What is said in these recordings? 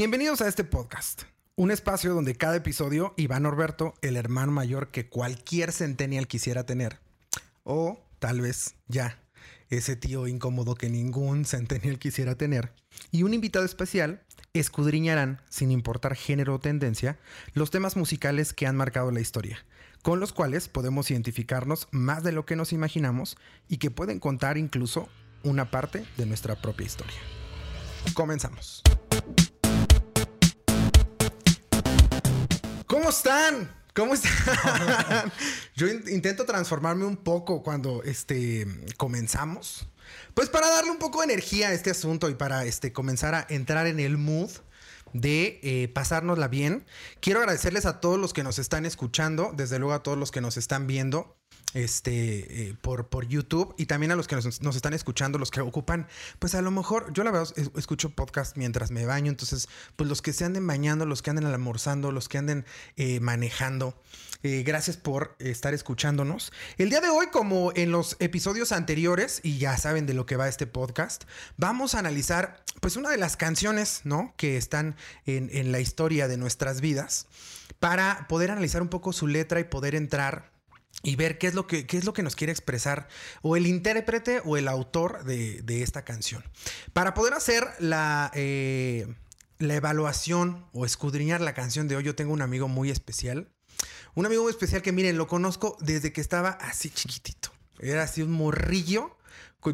Bienvenidos a este podcast, un espacio donde cada episodio Iván Norberto, el hermano mayor que cualquier centennial quisiera tener, o tal vez ya ese tío incómodo que ningún centennial quisiera tener, y un invitado especial escudriñarán, sin importar género o tendencia, los temas musicales que han marcado la historia, con los cuales podemos identificarnos más de lo que nos imaginamos y que pueden contar incluso una parte de nuestra propia historia. Comenzamos. ¿Cómo están? ¿Cómo están? Yo in- intento transformarme un poco cuando este, comenzamos. Pues para darle un poco de energía a este asunto y para este, comenzar a entrar en el mood de eh, pasárnosla bien. Quiero agradecerles a todos los que nos están escuchando, desde luego a todos los que nos están viendo este eh, por, por YouTube y también a los que nos, están escuchando, los que ocupan, pues a lo mejor, yo la verdad es- escucho podcast mientras me baño, entonces, pues los que se anden bañando, los que anden almorzando, los que anden eh, manejando, eh, gracias por estar escuchándonos. El día de hoy, como en los episodios anteriores, y ya saben de lo que va este podcast, vamos a analizar pues una de las canciones, ¿no? Que están en, en la historia de nuestras vidas, para poder analizar un poco su letra y poder entrar y ver qué es lo que, qué es lo que nos quiere expresar o el intérprete o el autor de, de esta canción. Para poder hacer la, eh, la evaluación o escudriñar la canción de hoy, yo tengo un amigo muy especial. Un amigo muy especial que, miren, lo conozco desde que estaba así chiquitito. Era así un morrillo.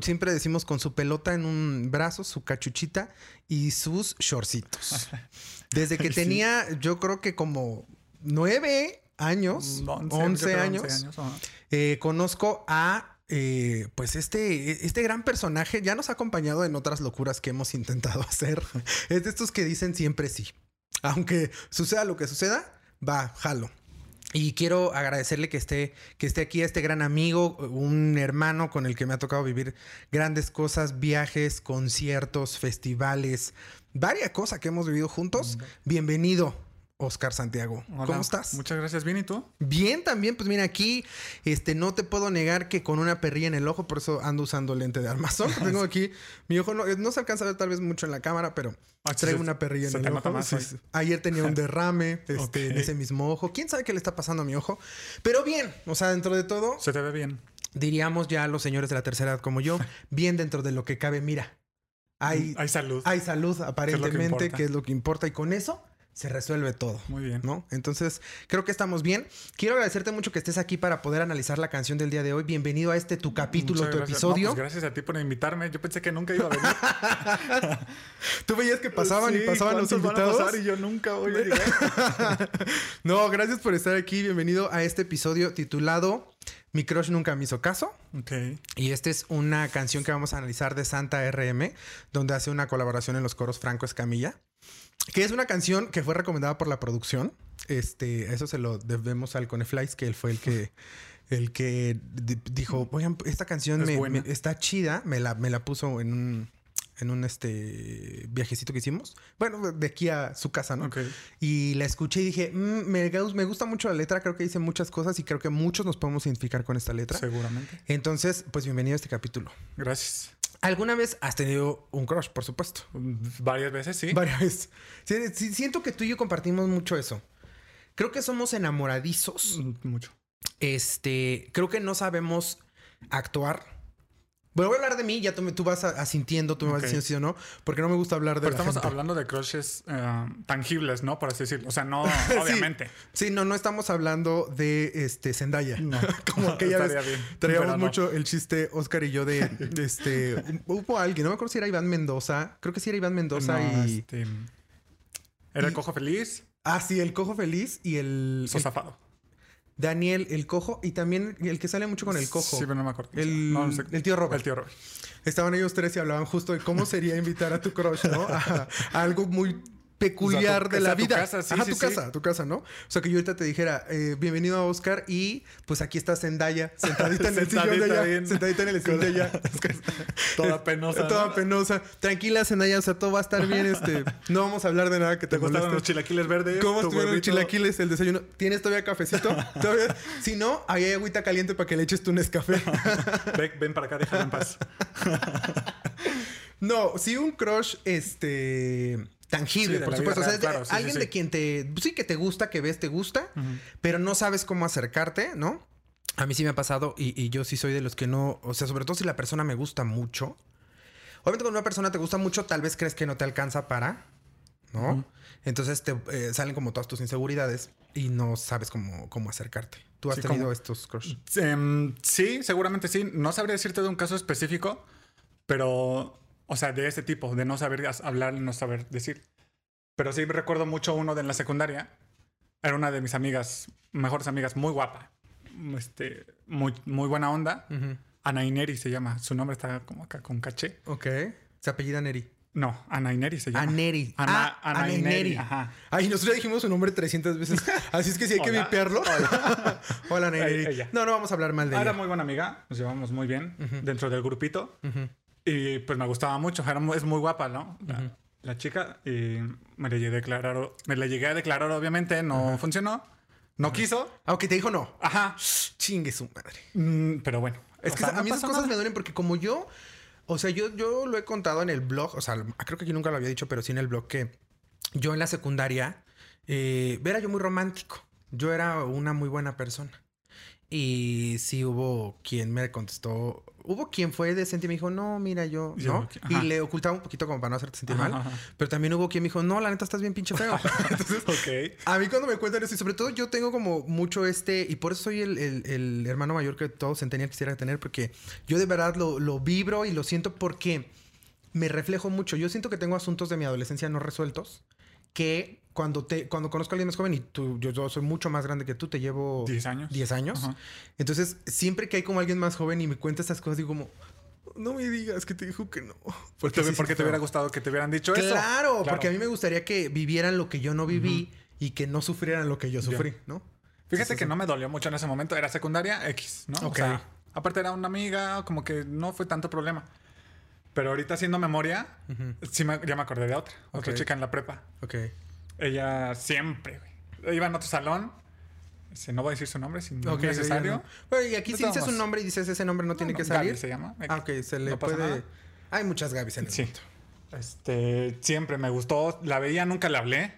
Siempre decimos con su pelota en un brazo, su cachuchita y sus shortcitos. Desde que tenía, yo creo que como nueve años, Mm, Once, once, yo creo años, ajá. eh, conozco a eh, pues este, este gran personaje. Ya nos ha acompañado en otras locuras que hemos intentado hacer. Es de estos que dicen siempre sí. Aunque suceda lo que suceda, va, jalo. Y quiero agradecerle que esté, que esté aquí este gran amigo, un hermano con el que me ha tocado vivir grandes cosas, viajes, conciertos, festivales, varias cosas que hemos vivido juntos. Bienvenido, Oscar Santiago. Hola, ¿Cómo estás? Muchas gracias. ¿Bien y tú? Bien, también, pues mira, aquí este, no te puedo negar que con una perrilla en el ojo, por eso ando usando lente de armazón. Tengo aquí, mi ojo no, no se alcanza a ver tal vez mucho en la cámara, pero Ah, traigo sí, una perrilla se en el ojo. más Sí, hoy. sí. Ayer tenía un derrame este, en ese mismo ojo. ¿Quién sabe qué le está pasando a mi ojo? Pero bien, o sea, dentro de todo, Se te ve bien. diríamos ya los señores de la tercera edad como yo, bien dentro de lo que cabe, mira, hay, Hay salud. hay salud aparentemente, importa. que es lo que importa, y con eso se resuelve todo. Muy bien. ¿no? Entonces, creo que estamos bien. Quiero agradecerte mucho que estés aquí para poder analizar la canción del día de hoy. Bienvenido a este tu capítulo, Muchas tu gracias. episodio. No, pues gracias a ti por invitarme. Yo pensé que nunca iba a venir. Tú veías que pasaban y pasaban los ¿cuántos van a invitados. pasar y yo nunca voy a llegar. no, gracias por estar aquí. Bienvenido a este episodio titulado Mi crush nunca me hizo caso. ok. Y esta es una canción que vamos a analizar de Santa RM, donde hace una colaboración en los coros Franco Escamilla, que es una canción que fue recomendada por la producción. Este, eso se lo debemos al Coneflies, que él fue el que, el que di- dijo, oigan, esta canción Es me- buena. me- está chida, me la, me la puso en un, en un este viajecito que hicimos. Bueno, de aquí a su casa, ¿no? Ok. Y la escuché y dije, "Mm, me, me gusta mucho la letra, creo que dice muchas cosas y creo que muchos nos podemos identificar con esta letra. Seguramente. Entonces, pues bienvenido a este capítulo. Gracias. ¿Alguna vez has tenido un crush, por supuesto? Varias veces, sí. Varias veces. Sí, sí, siento que tú y yo compartimos mucho eso. Creo que somos enamoradizos. Mm, Mucho. Este, creo que no sabemos actuar. Bueno, voy a hablar de mí, ya tú, vas asintiendo, tú me vas diciendo sí o no, porque no me gusta hablar de Pero la estamos gente. hablando de crushes eh, tangibles, ¿no? Por así decirlo. O sea, no, obviamente. Sí, no, no estamos hablando de este Zendaya. No. Como vez Estaría bien, traíamos no. mucho el chiste Oscar y yo de, de este hubo alguien, no me acuerdo si era Iván Mendoza, creo que sí era Iván Mendoza No, y este, Era el cojo feliz, ah sí, el cojo feliz y el, el sosafado. Daniel el cojo y también el que sale mucho con el cojo. Sí, pero no me acuerdo. El- No, no sé. el tío Robert. El tío Robert. Estaban ellos tres y hablaban justo de cómo sería invitar a tu crush, ¿no? A, a algo muy peculiar O sea, tu- de la sea, tu vida. casa, sí, Ajá, sí, tu sí. casa, tu casa, ¿no? O sea, que yo ahorita te dijera, eh, bienvenido a Oscar y pues aquí está Zendaya, sentadita en el sillón de Sentadita allá, bien. sentadita en el sillón de allá. Toda penosa. Toda ¿no? penosa. Tranquila, Zendaya, o sea, todo va a estar bien. Este, no vamos a hablar de nada que te, ¿Te gustaron los chilaquiles verdes? ¿Cómo Tu estuvieron los chilaquiles, el desayuno? ¿Tienes todavía cafecito? ¿Todavía? Si no, ahí hay agüita caliente para que le eches tu Nescafé. Ven, ven para acá, déjame en paz. No, sí un crush, este... tangible, Sí, por supuesto. O sea, claro, sí, alguien sí. de quien te, sí, que te gusta, que ves, te gusta, pero no sabes cómo acercarte, ¿no? A mí sí me ha pasado y, y yo sí soy de los que no, o sea, sobre todo si la persona me gusta mucho. Obviamente cuando una persona te gusta mucho, tal vez crees que no te alcanza para, ¿no? Entonces te eh, salen como todas tus inseguridades y no sabes cómo, cómo acercarte. ¿Tú has tenido como- estos crush? Em, sí, seguramente sí. No sabría decirte de un caso específico, pero, o sea, de ese tipo, de no saber hablar y no saber decir. Pero sí recuerdo mucho uno de la secundaria. Era una de mis amigas, mejores amigas, muy guapa. Este, muy, muy buena onda. Ana Ineri se llama. Su nombre está como acá con caché. Ok. Se apellida Neri. No, Ana Ineri se llama. Aneri. Ana, Ah, Ana Ana Ineri. Ineri. Ajá. Ay, nosotros ya dijimos su nombre 300 veces. Así es que sí hay que Hola. vipearlo. Hola, Neri. Eh, ella. No, no vamos a hablar mal de Ah, Era ella. muy buena amiga, nos llevamos muy bien dentro del grupito. Y pues me gustaba mucho, era es muy guapa, ¿no? La, la chica. Y me le llegué a declarar, me le llegué a declarar, obviamente, no funcionó. No quiso. Aunque te dijo no. Ajá. Chingue su madre. Mm, pero bueno. Es O que sea, a mí esas cosas nada. me duelen porque como yo, o sea, yo, yo lo he contado en el blog, o sea, creo que aquí nunca lo había dicho, pero sí en el blog que yo en la secundaria eh, era yo muy romántico. Yo era una muy buena persona. Y sí hubo quien me contestó, hubo quien fue decente y me dijo, no, mira, yo, Yo, ¿no? ajá. Y le ocultaba un poquito como para no hacerte sentir Ajá, mal. ajá. Pero también hubo quien me dijo, no, la neta estás bien pinche feo. Entonces, Ok. a mí cuando me cuentan eso, y sobre todo yo tengo como mucho este, y por eso soy el, el- el hermano mayor que todo Centennial quisiera tener, porque yo de verdad lo, lo vibro y lo siento porque me reflejo mucho. Yo siento que tengo asuntos de mi adolescencia no resueltos, que cuando, te, cuando conozco a alguien más joven, y tú, yo, yo soy mucho más grande que tú, te llevo 10 años. 10 años. Ajá. Entonces, siempre que hay como alguien más joven y me cuenta estas cosas, digo como, no me digas que te dijo que no. Porque, sí porque siento te hubiera gustado que te hubieran dicho eso. Claro, porque a mí me gustaría que vivieran lo que yo no viví y que no sufrieran lo que yo sufrí, ¿no? Fíjate Sí, sí, que sí. no me dolió mucho en ese momento. Era secundaria X, ¿no? Ok. O sea, aparte era una amiga, como que no fue tanto problema. Pero ahorita haciendo memoria, sí me- ya me acordé de otra. Otra Ok. chica en la prepa. Ok. Ella siempre, güey. Iba en otro salón. Este, no voy a decir su nombre si no es necesario. no. Bueno, y aquí si dices un modos. nombre y dices ese nombre no, tiene que salir. Gaby se llama. Ah, ok, se le puede. nada. Hay muchas Gabis en el Sí. mundo. Este, siempre me gustó. La veía, nunca la hablé.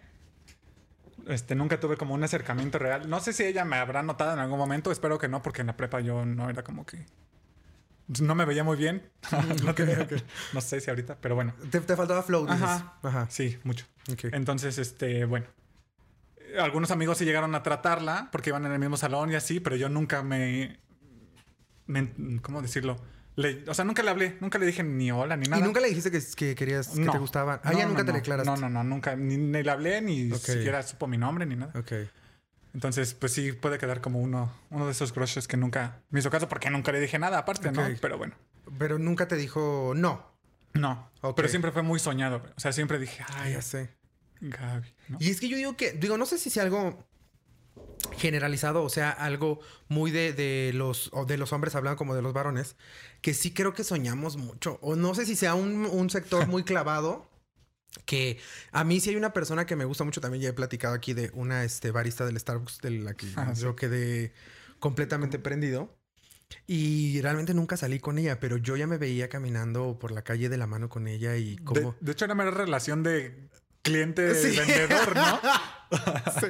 Este, nunca tuve como un acercamiento real. No sé si ella me habrá notado en algún momento. Espero que no, porque en la prepa yo no era como que. No me veía muy bien. no, tenía- no sé si ahorita, pero bueno. Te, te faltaba flow, dices. Ajá. Ajá. Sí, mucho. Ok. Entonces, este, bueno. Algunos amigos sí llegaron a tratarla porque iban en el mismo salón y así, pero yo nunca me. me- ¿Cómo decirlo? Le- o sea, nunca le hablé, nunca le dije ni hola ni nada. ¿Y nunca le dijiste que, que querías, que No. te gustaba? Ah, No, ya no, nunca te no. declaraste. No, no, no, nunca. Ni, ni le hablé, ni siquiera supo mi nombre, ni nada. Ok. Entonces, pues sí, puede quedar como uno, uno de esos crushes que nunca me hizo caso porque nunca le dije nada aparte, ¿no? Pero bueno. Pero nunca te dijo no. No. Pero siempre fue muy soñado. O sea, siempre dije, Ay, ay, ya sé. Gaby, ¿no? Y es que yo digo que, digo, no sé si sea algo generalizado, o sea, algo muy de, de los, o de los hombres hablando como de los varones, que sí creo que soñamos mucho. O no sé si sea un, un sector muy clavado. Que a mí sí hay una persona que me gusta mucho, también ya he platicado aquí de una este, barista del Starbucks de la que Ah, sí. yo quedé completamente prendido. Y realmente nunca salí con ella, pero yo ya me veía caminando por la calle de la mano con ella y De, como... de hecho, era mera relación de cliente Sí. vendedor, ¿no? sí.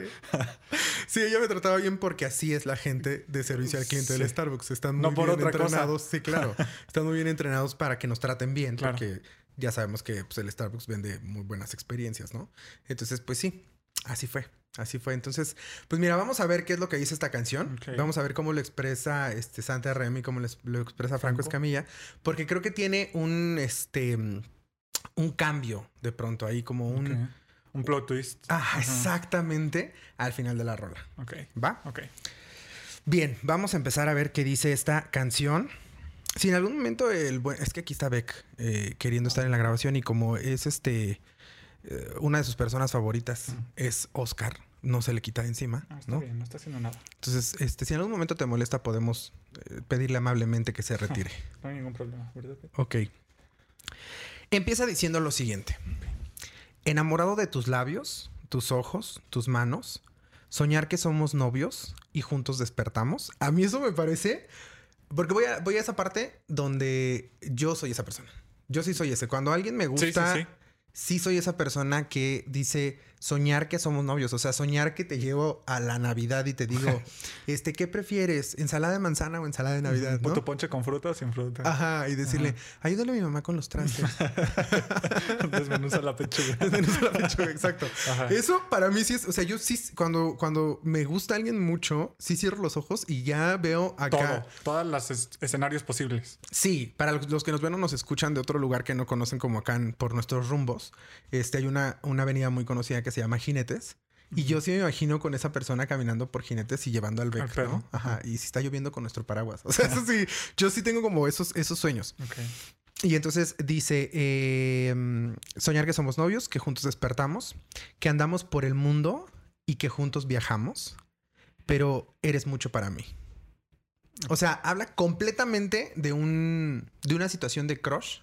Sí, ella me trataba bien porque así es la gente de servicio al cliente del. Starbucks. Están muy No por bien otra cosa. entrenados. Sí, claro. Están muy bien entrenados para que nos traten bien, Claro. porque ya sabemos que pues, el Starbucks vende muy buenas experiencias, ¿no? Entonces, pues sí, así fue. Así fue. Entonces, pues mira, vamos a ver qué es lo que dice esta canción. Vamos a ver cómo lo expresa este Santa Remy, cómo lo expresa Franco, Franco. Escamilla, porque creo que tiene un este un cambio de pronto ahí, como un. Un plot twist. Ah, exactamente al final de la rola. Ok. ¿Va? Ok. Bien, vamos a empezar a ver qué dice esta canción. Si en algún momento el. Es que aquí está Beck eh, queriendo estar en la grabación y como es este... eh, una de sus personas favoritas es Oscar. No se le quita de encima, Ah, está ¿no? bien, no está haciendo nada. Entonces, este, si en algún momento te molesta, podemos eh, pedirle amablemente que se retire. No hay ningún problema, ¿verdad? Ok. Empieza diciendo lo siguiente. Enamorado de tus labios, tus ojos, tus manos, soñar que somos novios y juntos despertamos. A mí eso me parece... Porque voy a, voy a esa parte donde yo soy esa persona. Yo sí soy ese. Cuando alguien me Sí, sí, gusta, sí. sí soy esa persona que dice soñar que somos novios, o sea, soñar que te llevo a la Navidad y te digo, este, ¿qué prefieres? ¿Ensalada de manzana o ensalada de Navidad? ¿no? tu ponche con fruta o sin fruta. Ajá, y decirle, ayúdale a mi mamá con los trastes. Desmenuza la pechuga. Desmenuza la pechuga, exacto. Ajá. Eso para mí sí es, o sea, yo sí, cuando, cuando me gusta alguien mucho, sí cierro los ojos y ya veo acá. Todo. Todos los es- escenarios posibles. Sí, para los, los que nos ven o nos escuchan de otro lugar que no conocen como acá en- por nuestros rumbos, este hay una, una avenida muy conocida que se llama Jinetes. Y yo sí me imagino con esa persona caminando por jinetes y llevando al Beck. ¿no? Ajá. Y si está lloviendo con nuestro paraguas. O sea, eso sí, yo sí tengo como esos, esos sueños. Y entonces dice, eh, soñar que somos novios, que juntos despertamos, que andamos por el mundo y que juntos viajamos, pero eres mucho para mí. O sea, habla completamente de un de una situación de crush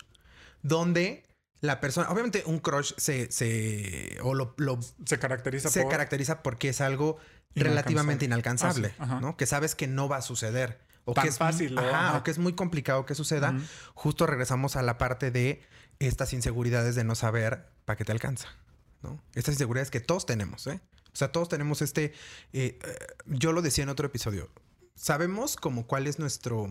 donde la persona, obviamente un crush se, se o lo, lo- Se caracteriza se por... caracteriza porque es algo relativamente inalcanzable, Ah. ¿no? Que sabes que no va a suceder. O Tan que es fácil, o- ajá, ajá. o que es muy complicado que suceda. Justo regresamos a la parte de estas inseguridades de no saber para qué te alcanza, ¿no? Estas inseguridades que todos tenemos, ¿eh? O sea, todos tenemos este... eh, eh, yo lo decía en otro episodio. Sabemos como cuál es nuestro...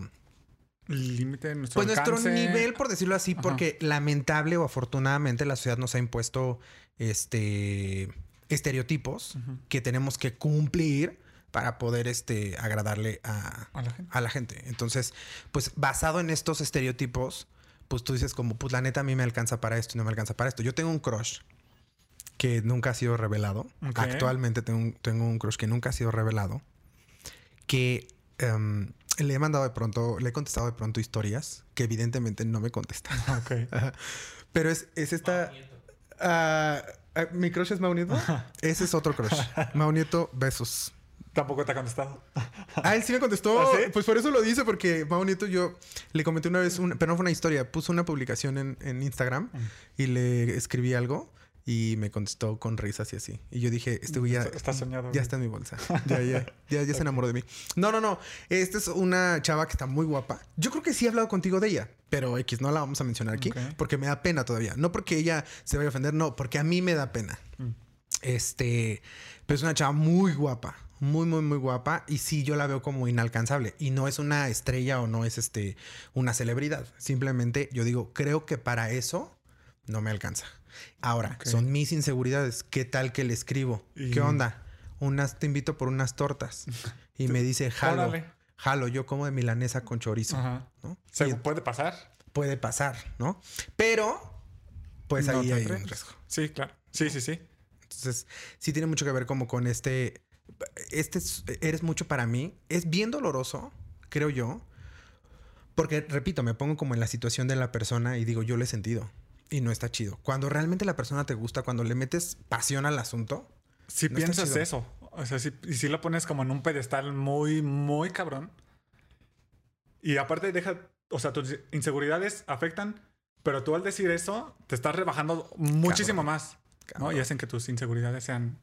Límite, nuestro Pues nuestro nivel, por decirlo así, Ajá. porque lamentable o afortunadamente la sociedad nos ha impuesto este estereotipos que tenemos que cumplir para poder este agradarle a, A la gente. a la gente. Entonces, pues basado en estos estereotipos, pues tú dices como, pues la neta a mí me alcanza para esto y no me alcanza para esto. Yo tengo un crush que nunca ha sido revelado. Actualmente tengo un, tengo un crush que nunca ha sido revelado. Que em, le he mandado de pronto, le he contestado de pronto historias que evidentemente no me contestan. Ok. Ajá. Pero es, es esta... Ah, ah, ¿Mi crush es Mau Nieto? Ese es otro crush. Mau Nieto, besos. Tampoco te ha contestado. Ah, él sí me contestó. ¿Ah, sí? Pues por eso lo dice, porque Mau Nieto yo le comenté una vez, una- pero no fue una historia, puso una publicación en, en Instagram Mm. y le escribí algo y me contestó con risas y así. Y yo dije, este güey ya, Está soñado. ya está en mi bolsa. Ya, ya, ya, ya se enamoró de mí. No, no, no. Esta es una chava que está muy guapa. Yo creo que sí he hablado contigo de ella, pero X no la vamos a mencionar aquí porque me da pena todavía. No porque ella se vaya a ofender, no, porque a mí me da pena. Mm. Este, pero es una chava muy guapa, muy, muy, muy guapa. Y sí, yo la veo como inalcanzable. Y no es una estrella o no es este, una celebridad. Simplemente yo digo, creo que para eso no me alcanza. Ahora, son mis inseguridades. ¿Qué tal que le escribo? Y- ¿Qué onda? Unas, te invito por unas tortas. Y me dice, jalo, Órale. jalo, yo como de milanesa con chorizo. Ajá. ¿no? Se Y puede pasar. puede pasar, ¿no? Pero, pues No ahí hay un riesgo. Sí, claro. Sí, sí, sí. Entonces, sí tiene mucho que ver como con este, este es- eres mucho para mí. Es bien doloroso, creo yo, porque, repito, me pongo como en la situación de la persona y digo, yo lo he sentido y no está chido. Cuando realmente la persona te gusta, cuando le metes pasión al asunto, Si No piensas eso, o sea, si, y si lo pones como en un pedestal muy, muy cabrón. Y aparte deja, o sea, tus inseguridades afectan, pero tú al decir eso te estás rebajando muchísimo Cabrón. más, ¿no? Y hacen que tus inseguridades sean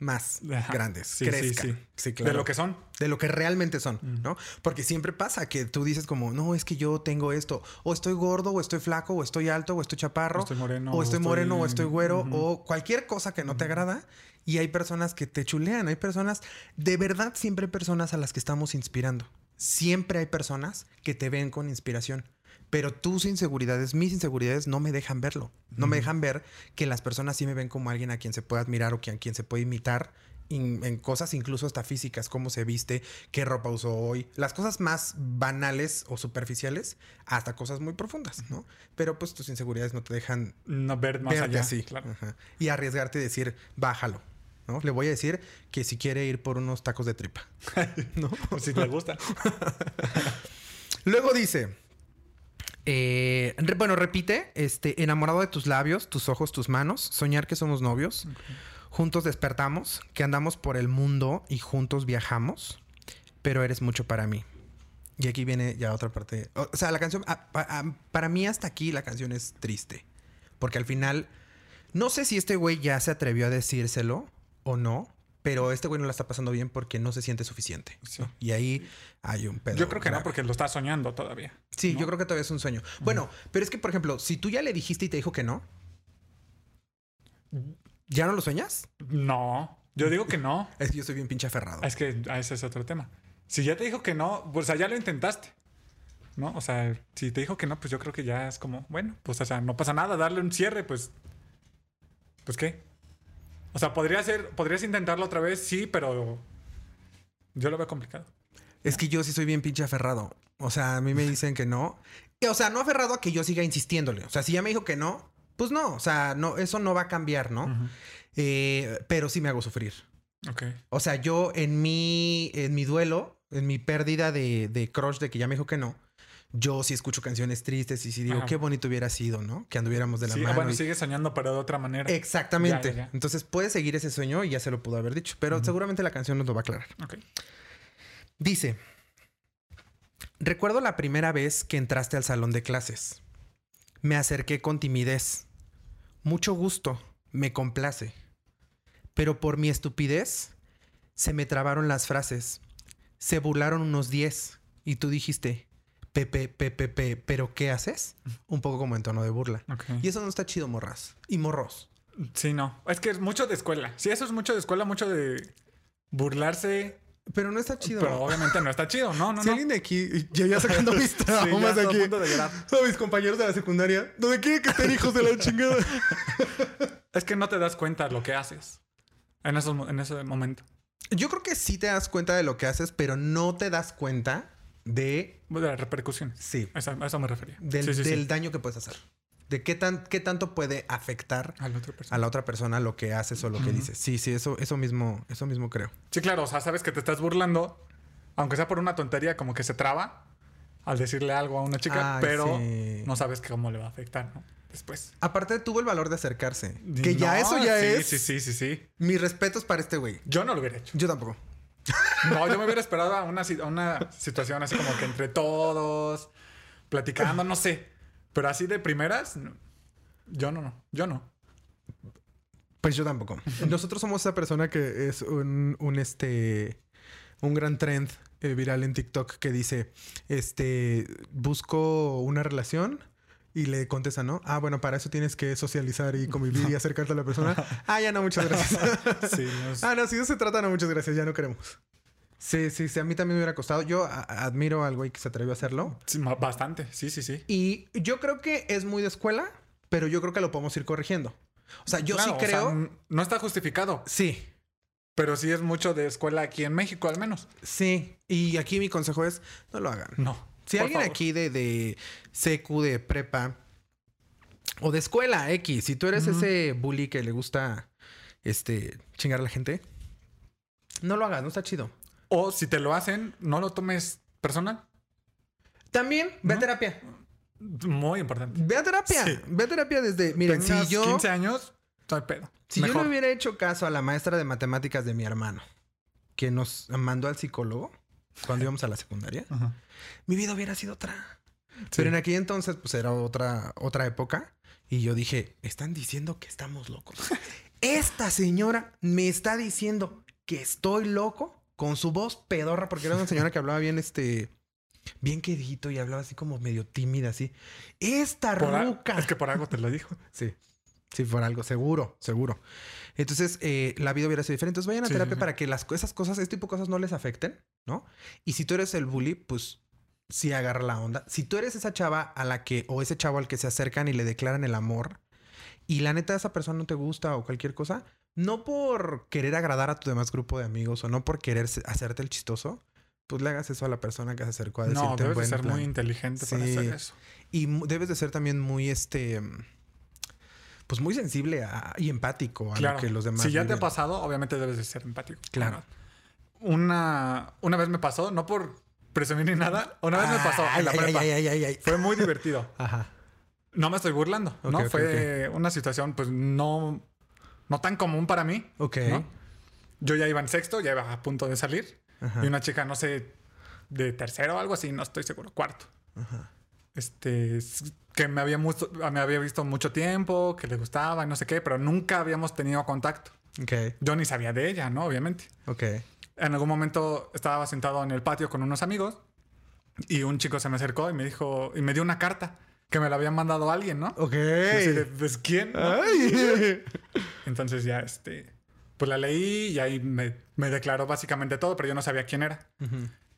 más Ajá. grandes, Sí, crezcan. sí. Sí, claro. de lo que son. de lo que realmente son, Mm. ¿no? Porque siempre pasa que tú dices como, no, es que yo tengo esto, o estoy gordo, o estoy flaco, o estoy alto, o estoy chaparro, O estoy moreno, o estoy moreno, o estoy güero, o cualquier cosa que no te agrada. Y hay personas que te chulean, hay personas, de verdad siempre hay personas a las que estamos inspirando. Siempre hay personas que te ven con inspiración. Pero tus inseguridades, mis inseguridades, no me dejan verlo. No me dejan ver que las personas sí me ven como alguien a quien se puede admirar o a quien se puede imitar in- en cosas incluso hasta físicas, cómo se viste, qué ropa usó hoy, las cosas más banales o superficiales, hasta cosas muy profundas, ¿no? Pero pues tus inseguridades no te dejan No ver más allá. así Claro. Ajá. y arriesgarte y decir, bájalo, ¿no? Le voy a decir que si quiere ir por unos tacos de tripa, ¿no? O si te gusta. Luego dice, eh, re- bueno, repite, este, enamorado de tus labios, tus ojos, tus manos, soñar que somos novios, juntos despertamos, que andamos por el mundo y juntos viajamos, pero eres mucho para mí. Y aquí viene ya otra parte. O sea, la canción, pa- para mí hasta aquí la canción es triste, porque al final, no sé si este güey ya se atrevió a decírselo o no. Pero este güey no la está pasando bien porque no se siente suficiente. Sí. ¿no? Y ahí hay un pedo. Yo creo que no, grave. porque lo estás soñando todavía. Sí, ¿no? yo creo que todavía es un sueño. Bueno, pero es que, por ejemplo, si tú ya le dijiste y te dijo que no, ¿Ya no lo sueñas? No, yo digo que no. Es que yo soy bien pinche aferrado. Es que ese es otro tema. Si ya te dijo que no, pues o sea, ya lo intentaste. ¿No? O sea, si te dijo que no, pues yo creo que ya es como, bueno, pues o sea, no pasa nada, darle un cierre, pues. Pues qué. O sea, podría ser, podrías intentarlo otra vez, sí, pero yo lo veo complicado. Es que yo sí soy bien pinche aferrado. O sea, a mí me dicen que no. Y, O sea, no aferrado a que yo siga insistiéndole. O sea, si ya me dijo que no, pues no. O sea, no, eso no va a cambiar, ¿no? Eh, pero sí me hago sufrir. Ok. O sea, yo en mi, en mi duelo, en mi pérdida de, de crush de que ya me dijo que no, yo sí escucho canciones tristes y sí digo, Ajá. qué bonito hubiera sido, ¿no? Que anduviéramos de la Sí, mano. bueno, y- sigue soñando, pero de otra manera. Exactamente. Ya, ya, ya. Entonces puede seguir ese sueño y ya se lo pudo haber dicho, pero seguramente la canción nos lo va a aclarar. Ok. Dice, recuerdo la primera vez que entraste al salón de clases. Me acerqué con timidez. Mucho gusto, me complace. Pero por mi estupidez, se me trabaron las frases. Se burlaron unos 10 y tú dijiste, Pepe, Pepe, Pepe, ¿pero qué haces? Un poco como en tono de burla. Y eso no está chido, morras. Y morros. Sí, no. Es que es mucho de escuela. Sí, eso es mucho de escuela, mucho de burlarse. Pero no está chido. Pero obviamente no está chido. No, no, si no. alguien de aquí ya ya sacando mis Sí, traumas a aquí. punto de llorar. A mis compañeros de la secundaria. ¿Dónde quieren que estén hijos de la chingada? Es que no te das cuenta de lo que haces en, esos, en ese momento. Yo creo que sí te das cuenta de lo que haces, pero no te das cuenta de. De las repercusiones. Sí. A eso, a eso me refería. Del, sí, sí, sí. del daño que puedes hacer. De qué, tan, qué tanto puede afectar A la otra persona. a la otra persona lo que haces o lo que dices. Sí, sí, eso, eso mismo, eso mismo creo. Sí, claro. O sea, sabes que te estás burlando, aunque sea por una tontería, como que se traba al decirle algo a una chica, Ay, pero sí. no sabes cómo le va a afectar, ¿no? Después. Aparte, tuvo el valor de acercarse. Que ya eso ya sí, es. Sí, sí, sí, sí. Mis respetos para este güey. Yo no lo hubiera hecho. Yo tampoco. No, yo me hubiera esperado a una, situación así como que entre todos, platicando, no sé. Pero así de primeras, yo no, no. Yo no. Pues yo tampoco. Nosotros somos esa persona que es un, un, este un gran trend eh, viral en TikTok que dice este busco una relación y le contesta, ¿no? Ah, bueno, para eso tienes que socializar y convivir y acercarte a la persona. Ah, ya no, muchas gracias. Sí, no es- ah, no, si no se trata, no, muchas gracias, ya no queremos. Sí, sí, sí, a mí también me hubiera costado. Yo admiro al güey que se atrevió a hacerlo. sí, bastante. Sí, sí, sí. Y yo creo que es muy de escuela, pero yo creo que lo podemos ir corrigiendo. O sea, yo Claro, sí o sea, creo. no está justificado, sí, pero sí es mucho de escuela aquí en México, al menos. Sí, y aquí mi consejo es no lo hagan. No. Si por alguien favor. aquí de, de secu, de prepa o de escuela X, si tú eres ese bully que le gusta este chingar a la gente, no lo hagas, no está chido. O si te lo hacen, no lo tomes personal. También ve a terapia. Muy importante. Ve a terapia. Sí. Ve a terapia desde. Miren, si yo, 15 años, estoy pedo. si yo le hubiera hecho caso a la maestra de matemáticas de mi hermano, que nos mandó al psicólogo cuando íbamos a la secundaria, Ajá. mi vida hubiera sido otra. Sí. Pero en aquel entonces, pues era otra, otra época. Y yo dije, están diciendo que estamos locos. Esta señora me está diciendo que estoy loco con su voz pedorra, porque era una señora que hablaba bien, este, bien quedito y hablaba así como medio tímida, así. Esta Por a- ruca. Es que por algo te lo dijo. Sí. Sí, por algo, seguro, seguro. Entonces, eh, la vida hubiera sido diferente. Entonces, vayan a Sí, terapia sí, para que las, esas cosas, este tipo de cosas no les afecten, ¿no? Y si tú eres el bully, pues sí agarra la onda. Si tú eres esa chava a la que, o ese chavo al que se acercan y le declaran el amor, y la neta esa persona no te gusta o cualquier cosa, no por querer agradar a tu demás grupo de amigos o no por querer hacerte el chistoso, pues le hagas eso a la persona que se acercó a decirte No, debes de ser plan. muy inteligente para hacer eso. Y debes de ser también muy, este, pues muy sensible a- y empático a Claro. lo que los demás si ya te ha pasado, obviamente debes de ser empático. Claro. Una, una vez me pasó, no por presumir ni nada, una vez me pasó Ay, en la prepa. ay, ay, ay, ay. Fue muy divertido. Ajá. No me estoy burlando, ¿no? Fue una situación, pues, no, no tan común para mí. Ok. ¿no? Yo ya iba en sexto, ya iba a punto de salir. Ajá. Y una chica, no sé, de tercero o algo así, no estoy seguro, cuarto. Este, s- que me había, mucho- me había visto mucho tiempo, que le gustaba y no sé qué, pero nunca habíamos tenido contacto. Ok. Yo ni sabía de ella, ¿no? Obviamente. Ok. En algún momento estaba sentado en el patio con unos amigos y un chico se me acercó y me dijo, y me dio una carta. que me la había mandado alguien, ¿no? Ok. De, pues, ¿quién? no? Ay. Entonces ya, este, pues la leí y ahí me, me declaró básicamente todo, pero yo no sabía quién era.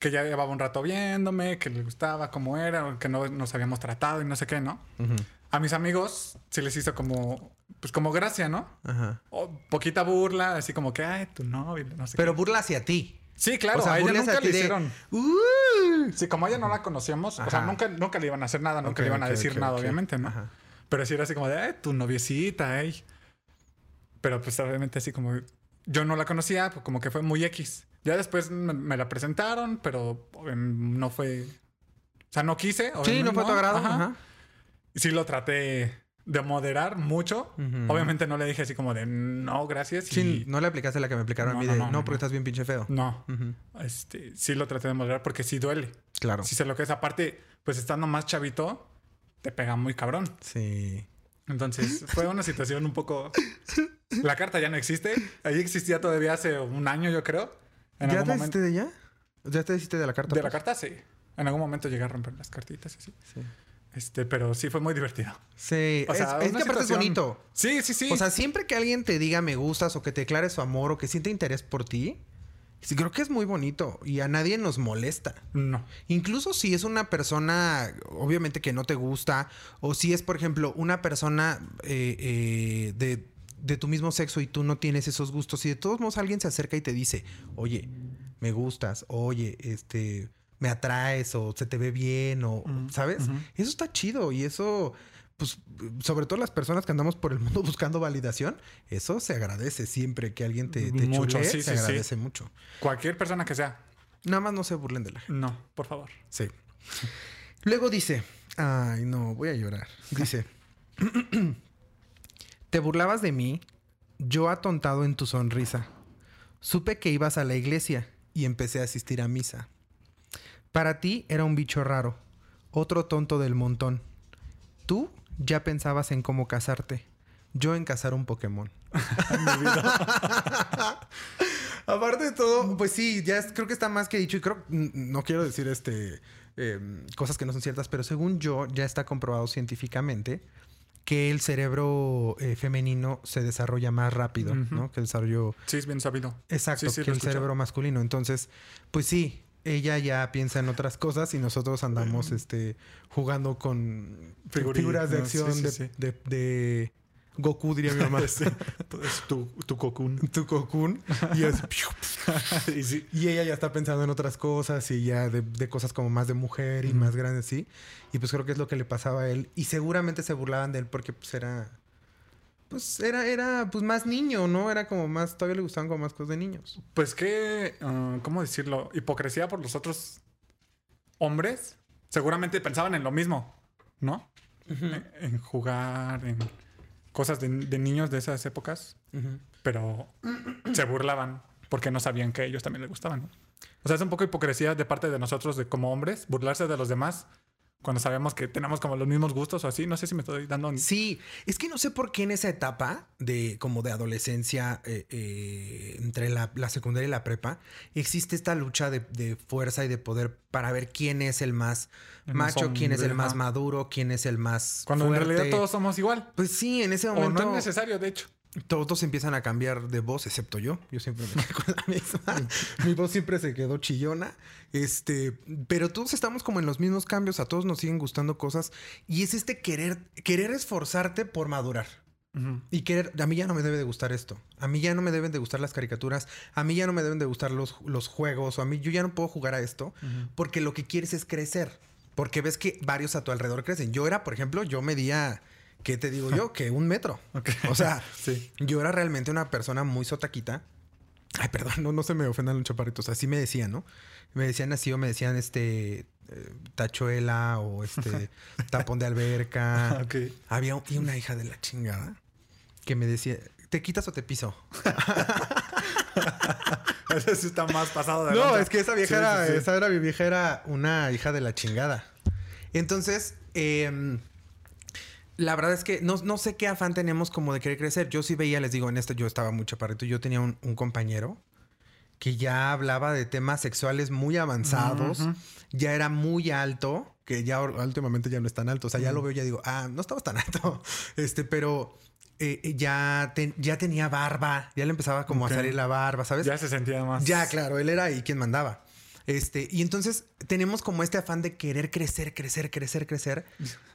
Que ya llevaba un rato viéndome, que le gustaba cómo era, que no nos habíamos tratado y no sé qué, ¿no? A mis amigos sí les hizo como, pues como gracia, ¿no? Ajá. O poquita burla, así como que, ay, tu novio, no sé Pero qué. burla hacia ti. Sí, claro, o sea, a ella nunca le de, hicieron. "Uh". Sí, como a ella no la conocíamos, o sea, nunca, nunca le iban a hacer nada, nunca le iban a decir nada, obviamente, ¿no? Ajá. Pero sí era así como de, ay, tu noviecita, ey. Pero pues obviamente así como yo no la conocía, pues como que fue muy X. Ya después me, me la presentaron, pero no fue... O sea, no quise. Sí, no fue a tu agrado. Ajá. Ajá. Y sí lo traté de moderar mucho. Obviamente no le dije así como de, no, gracias. y- Sí, no le aplicaste la que me aplicaron No, a mí no, de no, no, no, porque estás bien pinche feo. No, este, sí lo traté de moderar porque sí duele. Claro. Sí sé lo que es. Aparte, pues estando más chavito, te pega muy cabrón. Sí. Entonces fue una situación un poco... La carta ya no existe. Ahí existía todavía hace un año, yo creo. En ¿Ya te hiciste de ella? ¿Ya te hiciste de la carta? De la pues? carta, sí. En algún momento llegué a romper las cartitas y así. Sí. Este, pero sí fue muy divertido. Sí. O sea, es, que aparte situación- es bonito. Sí, sí, sí. O sea, siempre que alguien te diga me gustas o que te declare su amor o que siente interés por ti, sí, creo que es muy bonito y a nadie nos molesta. no. Incluso si es una persona, obviamente que no te gusta, o si es, por ejemplo, una persona eh, eh, de, de tu mismo sexo y tú no tienes esos gustos, y de todos modos alguien se acerca y te dice, oye, me gustas, oye, este, me atraes, o se te ve bien, o, ¿sabes? Eso está chido y eso, pues, sobre todo las personas que andamos por el mundo buscando validación, eso se agradece siempre que alguien te, te Mucho, chulee, sí, se sí, sí. agradece mucho. Cualquier persona que sea. Nada más no se burlen de la gente. No, por favor. Sí. Luego dice, ay no, voy a llorar. Dice, te burlabas de mí, yo atontado en tu sonrisa. Supe que ibas a la iglesia y empecé a asistir a misa. Para ti era un bicho raro, otro tonto del montón. Tú ya pensabas en cómo casarte, yo en cazar un Pokémon. Aparte de todo, pues sí, ya creo que está más que dicho y creo, no quiero decir este eh, cosas que no son ciertas, pero según yo ya está comprobado científicamente que el cerebro eh, femenino se desarrolla más rápido. ¿no? Que el desarrollo Sí, es bien sabido. exacto Sí, sí, que el escucho. cerebro masculino. Entonces, pues sí, ella ya piensa en otras cosas y nosotros andamos este jugando con figuras de sí, acción sí, de, sí. de- de Goku, diría mi mamá. Sí, tu, tu cocoon. tu Cocoon y es y sí. Y ella ya está pensando en otras cosas y ya de, de cosas como más de mujer y más grandes, sí. Y pues creo que es lo que le pasaba a él. Y seguramente se burlaban de él porque pues era... Pues era, era pues más niño, ¿no? Era como más... Todavía le gustaban como más cosas de niños. Pues qué, ah, ¿cómo decirlo? Hipocresía por los otros hombres. Seguramente pensaban en lo mismo, ¿no? en, en jugar, en cosas de, de niños de esas épocas. Pero se burlaban porque no sabían que a ellos también les gustaban, ¿no? O sea, es un poco hipocresía de parte de nosotros de como hombres, burlarse de los demás cuando sabemos que tenemos como los mismos gustos o así. No sé si me estoy dando... Sí, es que no sé por qué en esa etapa de como de adolescencia eh, eh, entre la, la secundaria y la prepa existe esta lucha de, de fuerza y de poder para ver quién es el más El macho, quién es el más maduro, quién es el más Cuando fuerte. en realidad todos somos igual. Pues sí, en ese O momento no es necesario, de hecho. Todos empiezan a cambiar de voz, excepto yo. Yo siempre me quedé con la misma. Mi voz siempre se quedó chillona. Este, pero todos estamos como en los mismos cambios, a todos nos siguen gustando cosas y es este querer querer esforzarte por madurar. Y querer, a mí ya no me debe de gustar esto. A mí ya no me deben de gustar las caricaturas. A mí ya no me deben de gustar los, los juegos. O a mí yo ya no puedo jugar a esto porque lo que quieres es crecer. Porque ves que varios a tu alrededor crecen. Yo era, por ejemplo, yo medía, ¿qué te digo yo? Que un metro. Ok. O sea, Sí. yo era realmente una persona muy sotaquita. Ay, perdón, no, no se me ofendan los chaparritos. Así me decían, ¿no? Me decían así o me decían este eh, tachuela o este tapón de alberca. Ok. Había un- y una hija de la chingada que me decía, ¿te quitas o te piso? Ese sí está más pasado de No, es que esa vieja Sí, era, sí, sí. esa era mi vieja era una hija de la chingada. Entonces, em, la verdad es que no, no sé qué afán tenemos como de querer crecer. Yo sí veía, les digo, en esto yo estaba muy chaparrito. Yo tenía un, un compañero que ya hablaba de temas sexuales muy avanzados, ya era muy alto que ya últimamente ya no es tan alto. O sea, ya lo veo y ya digo, ah, no estaba tan alto. Este, pero eh, eh, ya, ya tenía barba, ya le empezaba como a salir la barba, ¿sabes? Ya se sentía más. Ya, claro, él era ahí quien mandaba. Este, y entonces tenemos como este afán de querer crecer, crecer, crecer, crecer.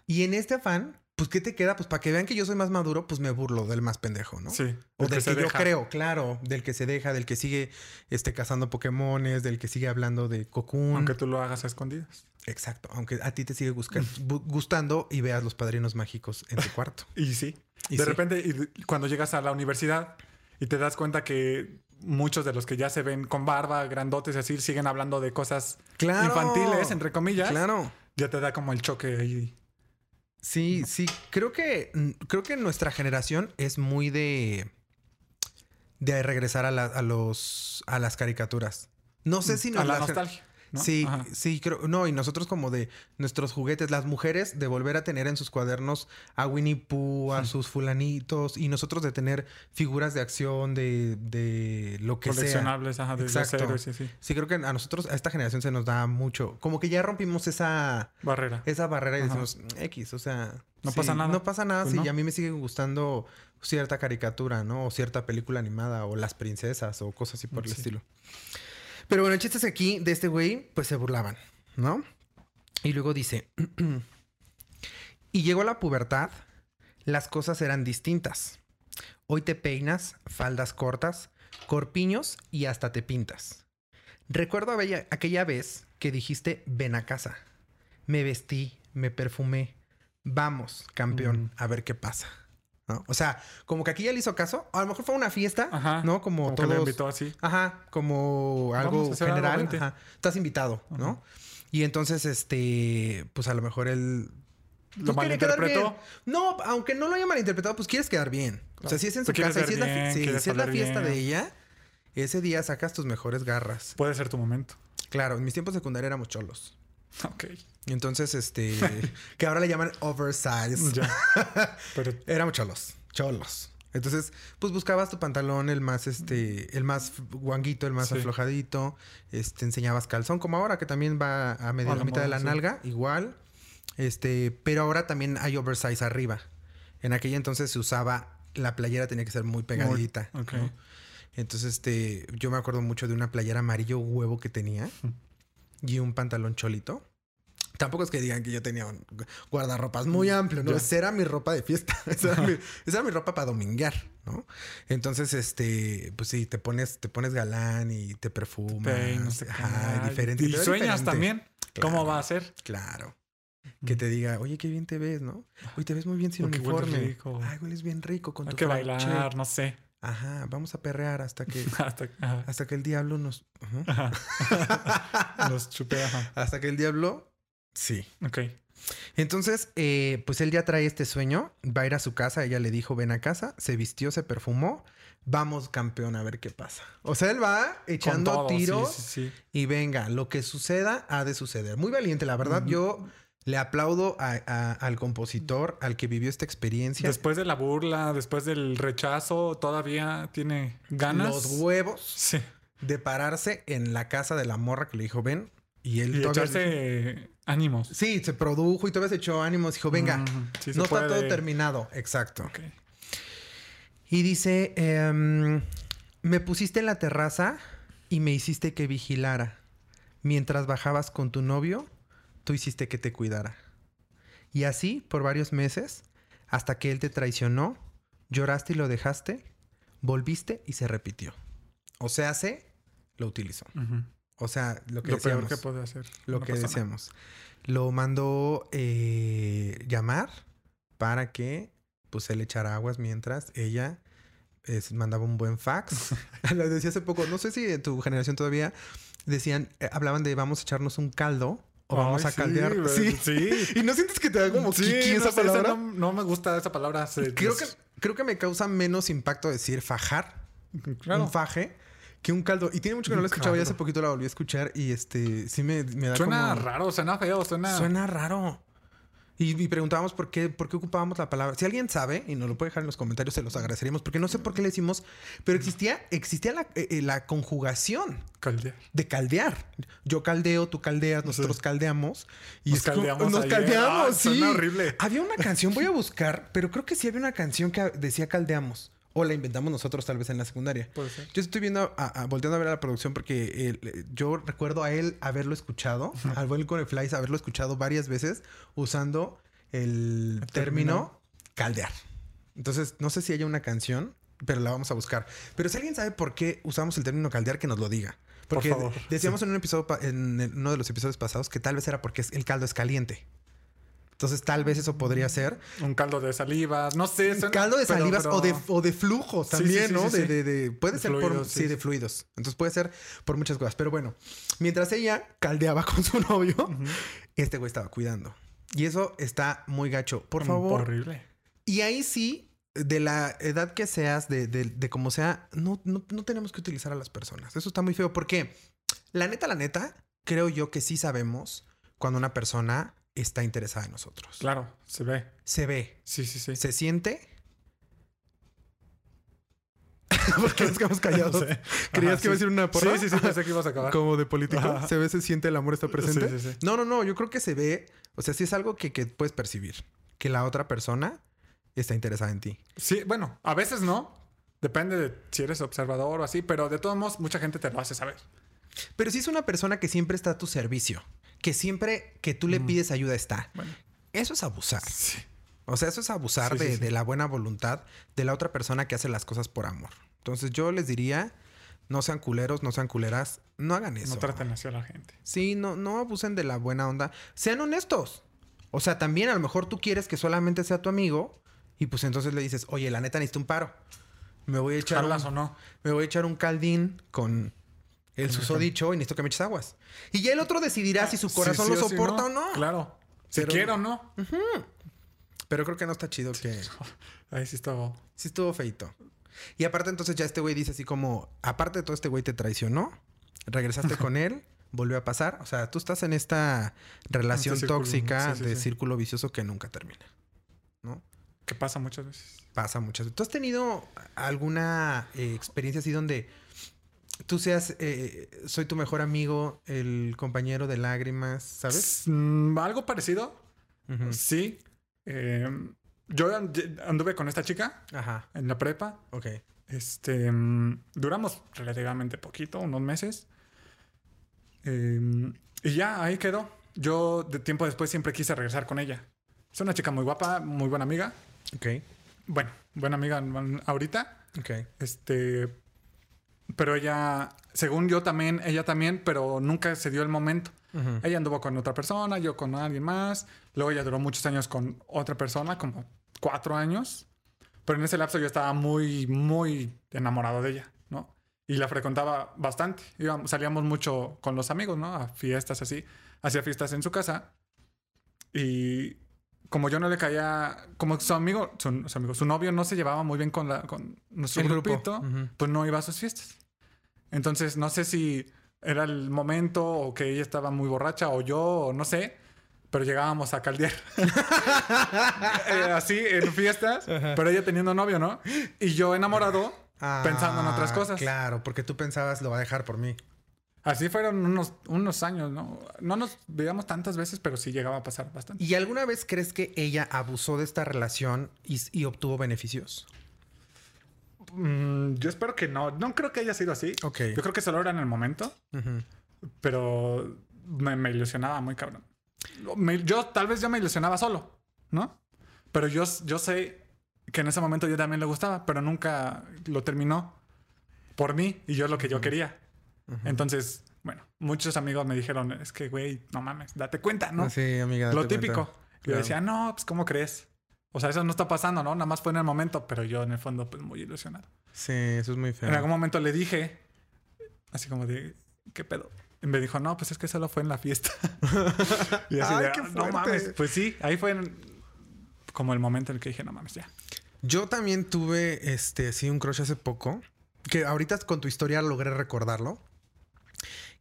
Y en este afán, pues, ¿qué te queda? Pues para que vean que yo soy más maduro, pues me burlo del más pendejo, ¿no? Sí. O del que, yo creo, claro, del que se deja, del que sigue este, cazando Pokémones, del que sigue hablando de Cocoon. Aunque tú lo hagas a escondidas. Exacto, aunque a ti te sigue gustando y veas los padrinos mágicos en tu cuarto. y sí. de repente, y cuando llegas a la universidad y te das cuenta que muchos de los que ya se ven con barba, grandotes así, siguen hablando de cosas infantiles, entre comillas. Claro. Ya te da como el choque ahí. Sí, sí. Creo que, creo que nuestra generación es muy de. de regresar a, a los. a las caricaturas. No sé mm, si no. A la nostalgia. Sí, sí, creo. No, y nosotros como de nuestros juguetes, las mujeres de volver a tener en sus cuadernos a Winnie Pooh, a sus fulanitos, y nosotros de tener figuras de acción, de, de lo que Coleccionables, ajá, de Exacto. sí, sí. sí, creo que a nosotros, a esta generación se nos da mucho. Como que ya rompimos esa barrera. Esa barrera y decimos, X, o sea. No pasa nada. No pasa nada, pues a mí me sigue gustando cierta caricatura, ¿no? O cierta película animada, o las princesas, o cosas así por el estilo. Pero bueno, el chiste es aquí de este güey, pues se burlaban, ¿no? Y luego dice, y llegó la pubertad, las cosas eran distintas. Hoy te peinas, faldas cortas, corpiños y hasta te pintas. Recuerdo aquella vez que dijiste, ven a casa. Me vestí, me perfumé. Vamos, campeón, a ver qué pasa. O sea, como que aquí ya le hizo caso. A lo mejor fue una fiesta, ¿no? Como, todos. Que invitó así. Ajá, como algo general. Estás invitado, ¿no? Y entonces, este, pues a lo mejor él. ¿Lo pues, malinterpretó? No, aunque no lo haya malinterpretado, pues quieres quedar bien. O sea, si es en su casa, si es la, si es la fiesta de ella, ese día sacas tus mejores garras. Puede ser tu momento. Claro, en mis tiempos secundarios éramos cholos. Ok. Entonces, este, que ahora le llaman oversize. Ya. Pero éramos cholos, cholos. Entonces, pues buscabas tu pantalón el más, este, el más guanguito, el más aflojadito. Este, enseñabas calzón, como ahora que también va a medir la mitad de la nalga, igual. Este, pero ahora también hay oversize arriba. En aquella entonces se usaba, la playera tenía que ser muy pegadita. Entonces, este, yo me acuerdo mucho de una playera amarillo huevo que tenía y un pantalón cholito. Tampoco es que digan que yo tenía un guardarropas muy amplio, ¿no? Esa era mi ropa de fiesta. Esa era mi, ropa para dominguear, ¿no? Entonces, este, pues sí, te pones, te pones galán y te perfumas. no sé Ajá, diferente. Y sueñas también. ¿Cómo va a ser? Claro. Que te diga, oye, qué bien te ves, ¿no? Oye, te ves muy bien sin uniforme. Rico. Ay, hueles bien rico con Hay tu que bailar, no sé. Ajá, vamos a perrear hasta que hasta, que el diablo nos nos chupe, Hasta que el diablo sí. Ok. Entonces, eh, pues él ya trae este sueño, va a ir a su casa, ella le dijo, ven a casa, se vistió, se perfumó, vamos campeón a ver qué pasa. O sea, él va echando tiros y venga, lo que suceda ha de suceder. Muy valiente, la verdad, yo le aplaudo al compositor, al que vivió esta experiencia. Después de la burla, después del rechazo, todavía tiene ganas. Los huevos de pararse en la casa de la morra que le dijo, ven. Y él y echarse ánimos. Sí, se produjo y todavía se echó ánimos. Dijo, venga, no está todo terminado. Exacto. Y dice, em, me pusiste en la terraza y me hiciste que vigilara. Mientras bajabas con tu novio tú hiciste que te cuidara. Y así por varios meses, hasta que él te traicionó, lloraste y lo dejaste, volviste y se repitió. O sea, se lo utilizó. O sea, lo que lo peor que puede hacer. Lo que decíamos. Lo mandó eh, llamar para que pues él echara aguas mientras ella mandaba un buen fax. lo decía hace poco, no sé si en tu generación todavía decían, eh, hablaban de vamos a echarnos un caldo o vamos a caldear. Sí, sí. y no sientes que te da como sí, esa palabra. no, me gusta esa palabra. creo, que, creo que me causa menos impacto decir fajar. Un faje. Que un caldo. Y tiene mucho que no lo he escuchado. Ya hace poquito la volví a escuchar y este sí me, me da Suena raro, suena feo, suena. Suena raro. Y, y preguntábamos por qué, por qué ocupábamos la palabra. Si alguien sabe, y nos lo puede dejar en los comentarios, se los agradeceríamos, porque no sé por qué le decimos, pero existía, existía la, eh, eh, la conjugación Caldear. de caldear. Yo caldeo, tú caldeas, nosotros caldeamos. Y Nos caldeamos Nos ayer. caldeamos, Ah, sí. suena horrible. Había una canción, voy a buscar, pero creo que sí había una canción que decía caldeamos. O la inventamos nosotros tal vez en la secundaria. Puede ser. Yo estoy viendo, a- a- volteando a ver a la producción porque eh, yo recuerdo a él haberlo escuchado, al buen Flies haberlo escuchado varias veces usando el, El término caldear. Entonces, no sé si haya una canción, pero la vamos a buscar. Pero si alguien sabe por qué usamos el término caldear, que nos lo diga. Por Porque favor. decíamos en un episodio, en el- uno de los episodios pasados, que tal vez era porque el caldo es caliente. Entonces, tal vez eso podría ser. Un caldo de salivas. No sé. suena- caldo de pero- salivas pero- o, de, o de flujo Sí, también, sí, sí, ¿no? sí, de, de- de- puede De ser por fluidos, sí, sí, de fluidos. Entonces puede ser por muchas cosas. Pero bueno, mientras ella caldeaba con su novio, este güey estaba cuidando. Y eso está muy gacho. Por Mm, favor. Horrible. Y ahí sí, de la edad que seas, de, de, de como sea, no, no, no tenemos que utilizar a las personas. Eso está muy feo. Porque la neta, la neta, creo yo que sí sabemos cuando una persona está interesada en nosotros. Claro, se ve. Se ve. Sí, sí, sí. ¿Se siente? ¿Por qué nos quedamos callados? No sé. ¿Creías Ajá, que iba a decir una porra? Sí, sí, sí, pensé que ibas a acabar. Como de político. Ajá. ¿Se ve, se siente, el amor está presente? Sí, sí, sí. No, no, no. Yo creo que se ve... O sea, sí es algo que, que puedes percibir. Que la otra persona está interesada en ti. Sí, bueno, a veces no. Depende de si eres observador o así, pero de todos modos, mucha gente te lo hace saber. Pero si es una persona que siempre está a tu servicio. Que siempre que tú le pides ayuda está. Bueno, Eso es abusar. sí. O sea, eso es abusar Sí, de, sí. de la buena voluntad de la otra persona que hace las cosas por amor. Entonces yo les diría, no sean culeros, no sean culeras, no hagan eso. No traten así a la gente. Sí, no, no abusen de la buena onda. Sean honestos. O sea, también a lo mejor tú quieres que solamente sea tu amigo y pues entonces le dices, oye, la neta necesito un paro. Me voy a echar, ¿Jalas un, o no? me voy a echar un caldín con el susodicho y necesito que me eches aguas. Y ya el otro decidirá si su corazón sí lo sí soporta o no. Claro. Si Pero- quiero o no. Pero creo que no está chido que... Ahí sí estaba. Sí estuvo feito. Y aparte entonces ya este güey dice así como, aparte de todo este güey te traicionó, regresaste con él, volvió a pasar. O sea, tú estás en esta relación Este círculo, tóxica de círculo vicioso que nunca termina. ¿No? Que pasa muchas veces. Pasa muchas veces. ¿Tú has tenido alguna eh, experiencia así donde tú seas, eh, soy tu mejor amigo, el compañero de lágrimas, ¿sabes? Mm, Algo parecido. Sí. Eh, yo and- anduve con esta chica Ajá, en la prepa. ok. Este, mm, duramos relativamente poquito, unos meses. Eh, y ya, ahí quedó. Yo de tiempo después siempre quise regresar con ella. Es una chica muy guapa, muy buena amiga. Ok, Bueno, buena amiga mm, ahorita. ok. Este, pero ella, según yo también, ella también, pero nunca se dio el momento. Ella anduvo con otra persona, yo con alguien más. Luego ella duró muchos años con otra persona, como cuatro años. Pero en ese lapso yo estaba muy, muy enamorado de ella, ¿no? Y la frecuentaba bastante. Íbamos- salíamos mucho con los amigos, ¿no? A fiestas así. Hacía fiestas en su casa. Y como yo no le caía, como su amigo, su, su amigo, su novio no se llevaba muy bien con, la, con nuestro El grupo. grupito, pues no iba a sus fiestas. Entonces no sé si era el momento o que ella estaba muy borracha o yo, o no sé, pero llegábamos a caldear. Eh, así en fiestas, pero ella teniendo novio, ¿no? Y yo enamorado, pensando en otras Ah, cosas. Claro, porque tú pensabas lo va a dejar por mí. Así fueron unos, unos años, ¿no? No nos veíamos tantas veces, pero sí llegaba a pasar bastante. ¿Y alguna vez crees que ella abusó de esta relación y, y obtuvo beneficios? Mm, yo espero que no. No creo que haya sido así. Yo creo que solo era en el momento, pero me, me ilusionaba muy cabrón. Me- yo tal vez yo me ilusionaba solo, ¿no? Pero yo, yo sé que en ese momento yo también le gustaba, pero nunca lo terminó por mí y yo es lo que yo quería. Entonces, bueno, muchos amigos me dijeron, es que, güey, no mames, date cuenta, ¿no? Sí, amiga. lo típico. cuenta. Yo Claro. decía, no, pues, ¿cómo crees? O sea, eso no está pasando, ¿no? Nada más fue en el momento, pero yo en el fondo, pues, muy ilusionado. Sí, eso es muy feo. En algún momento le dije, así como de, ¿qué pedo? Y me dijo, no, pues es que solo fue en la fiesta. y así Ay, de, qué "Ah, no fuerte". mames. Pues sí, ahí fue en- como el momento en el que dije, no mames, ya. Yo también tuve, este, sí, un crush hace poco. Que ahorita con tu historia logré recordarlo.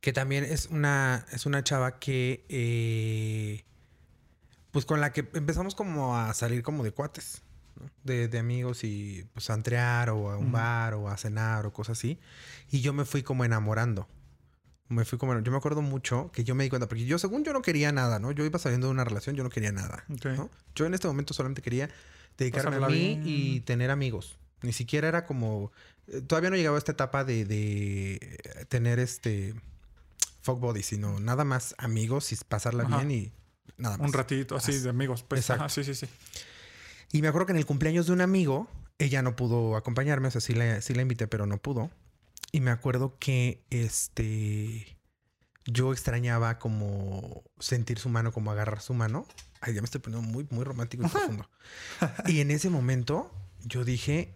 Que también es una, es una chava que, eh, pues con la que empezamos como a salir como de cuates, ¿no? de, de amigos y pues a entrear o a un bar o a cenar o cosas así. Y yo me fui como enamorando. Me fui como... Yo me acuerdo mucho que yo me di cuenta, porque yo según yo no quería nada, ¿no? Yo iba saliendo de una relación, yo no quería nada. ¿no? Yo en este momento solamente quería dedicarme a mí bien. y tener amigos. Ni siquiera era como... eh, Todavía no llegaba a esta etapa de, de eh, tener este... Fuck body, sino nada más amigos y pasarla Ajá. bien y nada más. Un ratito así de amigos. Pues, Exacto. ajá, sí, sí, sí. Y me acuerdo que en el cumpleaños de un amigo, ella no pudo acompañarme, o sea, sí la, sí la invité, pero no pudo. Y me acuerdo que este yo extrañaba como sentir su mano, como agarrar su mano. Ay, ya me estoy poniendo muy, muy romántico y profundo. Y en ese momento yo dije,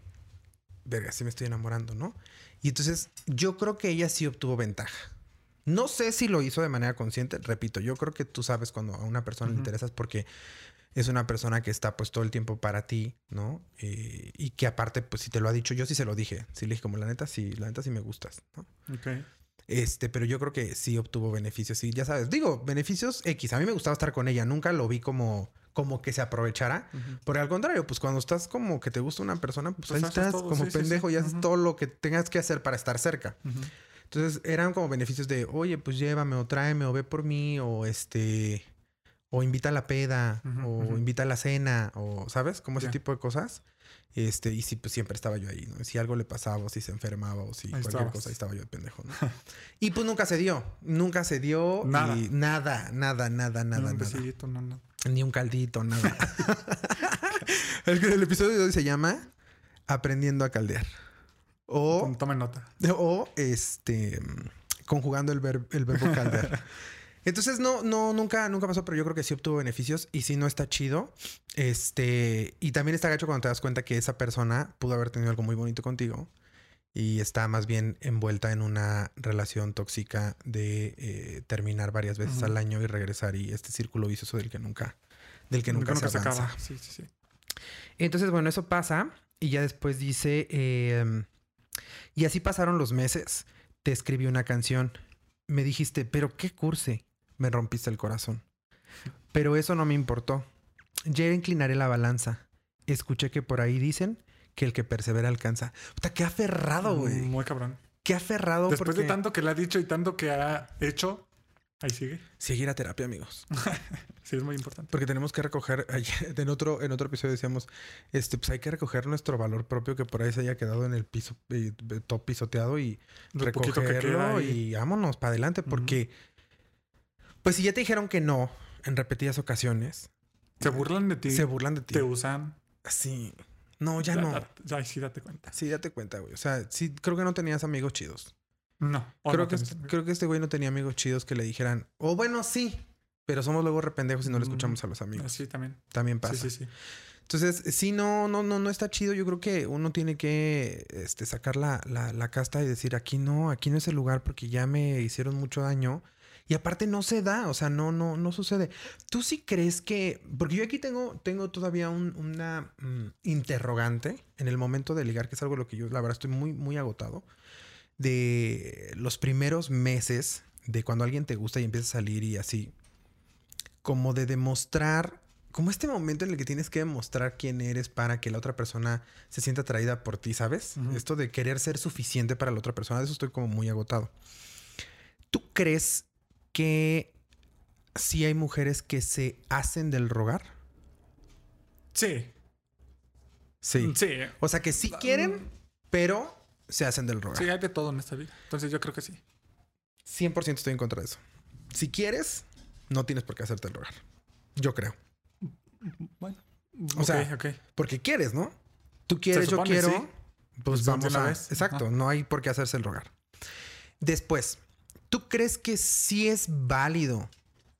verga, sí me estoy enamorando, ¿no? Y entonces yo creo que ella sí obtuvo ventaja. No sé si lo hizo de manera consciente, repito, yo creo que tú sabes cuando a una persona le interesas porque es una persona que está pues todo el tiempo para ti, ¿no? Eh, y que aparte, pues si te lo ha dicho, yo sí se lo dije, sí le dije como la neta, sí, la neta sí me gustas, ¿no? Ok. Este, pero yo creo que sí obtuvo beneficios. Y ya sabes, digo, beneficios X. A mí me gustaba estar con ella. Nunca lo vi como, como que se aprovechara. Ujú. Por al contrario, pues cuando estás como que te gusta una persona, pues, Pues ahí estás todo, como sí, pendejo sí. y haces todo lo que tengas que hacer para estar cerca. Entonces eran como beneficios de, oye, pues llévame o tráeme o ve por mí o este, o invita a la peda o invita a la cena o, ¿sabes? Como ese tipo de cosas. Este, y sí, pues siempre estaba yo ahí, ¿no? Si algo le pasaba o si se enfermaba o si Ahí cualquier estabas. cosa, ahí estaba yo de pendejo, ¿no? y pues nunca se dio, nunca se dio. Nada. y nada, nada, nada, Ni nada, un nada. besito, no, no. Ni un caldito, nada. el, el episodio de hoy se llama Aprendiendo a caldear. O Tom- Tome nota. o este conjugando el, ver- el verbo caldear. Entonces no, no, nunca, nunca pasó, pero yo creo que sí obtuvo beneficios y sí no está chido. Este, y también está gacho cuando te das cuenta que esa persona pudo haber tenido algo muy bonito contigo y está más bien envuelta en una relación tóxica de eh, terminar varias veces al año y regresar y este círculo vicioso del que nunca, del que nunca, se avanza. acaba. Sí, sí, sí. Entonces, bueno, eso pasa. Y ya después dice, eh, y así pasaron los meses. Te escribí una canción. Me dijiste, pero qué curse. Me rompiste el corazón. Pero eso no me importó. Ya inclinaré la balanza. Escuché que por ahí dicen que el que persevera alcanza. Puta, qué aferrado, güey. Muy cabrón. Qué aferrado. Después porque... de tanto que le ha dicho y tanto que ha hecho, ahí sigue. Seguir a terapia, amigos. Sí, es muy importante. Porque tenemos que recoger, en otro, en otro episodio decíamos, este, pues hay que recoger nuestro valor propio que por ahí se haya quedado en el piso, eh, todo pisoteado y Lo que recogerlo y vámonos para adelante. Porque, pues si ya te dijeron que no en repetidas ocasiones, Se burlan de ti. se burlan de ti. Te usan. Sí. No, ya no. Ya, sí, date cuenta. Sí, date cuenta, güey. O sea, sí, creo que no tenías amigos chidos. No. creo, no que, este- creo que este güey no tenía amigos chidos que le dijeran, o bueno, sí, pero somos luego rependejos y no le Mm. escuchamos a los amigos. Sí, también. También pasa. Sí, sí, sí. Entonces, sí, no, no, no, no está chido. Yo creo que uno tiene que este, sacar la, la, la casta y decir, aquí no, aquí no es el lugar porque ya me hicieron mucho daño. Y aparte no se da, o sea, no, no, no sucede. ¿Tú sí crees que, porque yo aquí tengo, tengo todavía un- una mm, interrogante en el momento de ligar, que es algo de lo que yo, la verdad, estoy muy, muy agotado, de los primeros meses de cuando alguien te gusta y empieza a salir y así, como de demostrar, como este momento en el que tienes que demostrar quién eres para que la otra persona se sienta atraída por ti, ¿sabes? Esto de querer ser suficiente para la otra persona, de eso estoy como muy agotado. ¿Tú crees que sí hay mujeres que se hacen del rogar? Sí. Sí. Sí. O sea, que sí quieren, pero se hacen del rogar. Sí, hay de todo en esta vida. Entonces yo creo que sí. 100% estoy en contra de eso. Si quieres, no tienes por qué hacerte el rogar. Yo creo. Bueno. O sea, ok. Porque quieres, ¿no? Tú quieres, yo quiero. sí. Pues Pues vamos a. vez. Exacto, no hay por qué hacerse el rogar. Después, ¿tú crees que sí es válido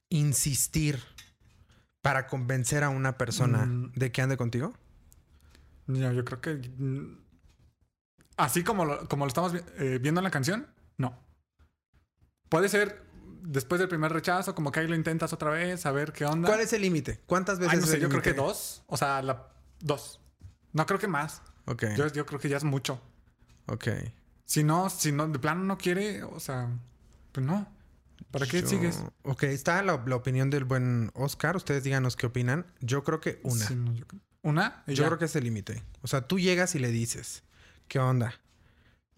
insistir para convencer a una persona Mm. de que ande contigo? No, yo creo que. Así como lo, como lo estamos eh, viendo en la canción, no. Puede ser después del primer rechazo, como que ahí lo intentas otra vez, a ver qué onda. ¿Cuál es el límite? ¿Cuántas veces Ay, no es sé, el yo creo que dos. O sea, la, dos. No creo que más. Ok, Yo, yo creo que ya es mucho. ok. Si no, si no, de plano no quiere, o sea, pues no. ¿Para qué Yo- sigues? Ok, está la, la opinión del buen Oscar. Ustedes díganos qué opinan. Yo creo que una. Sí, no, yo creo- ¿Una? Yo ya. creo que es el límite. O sea, tú llegas y le dices, ¿qué onda?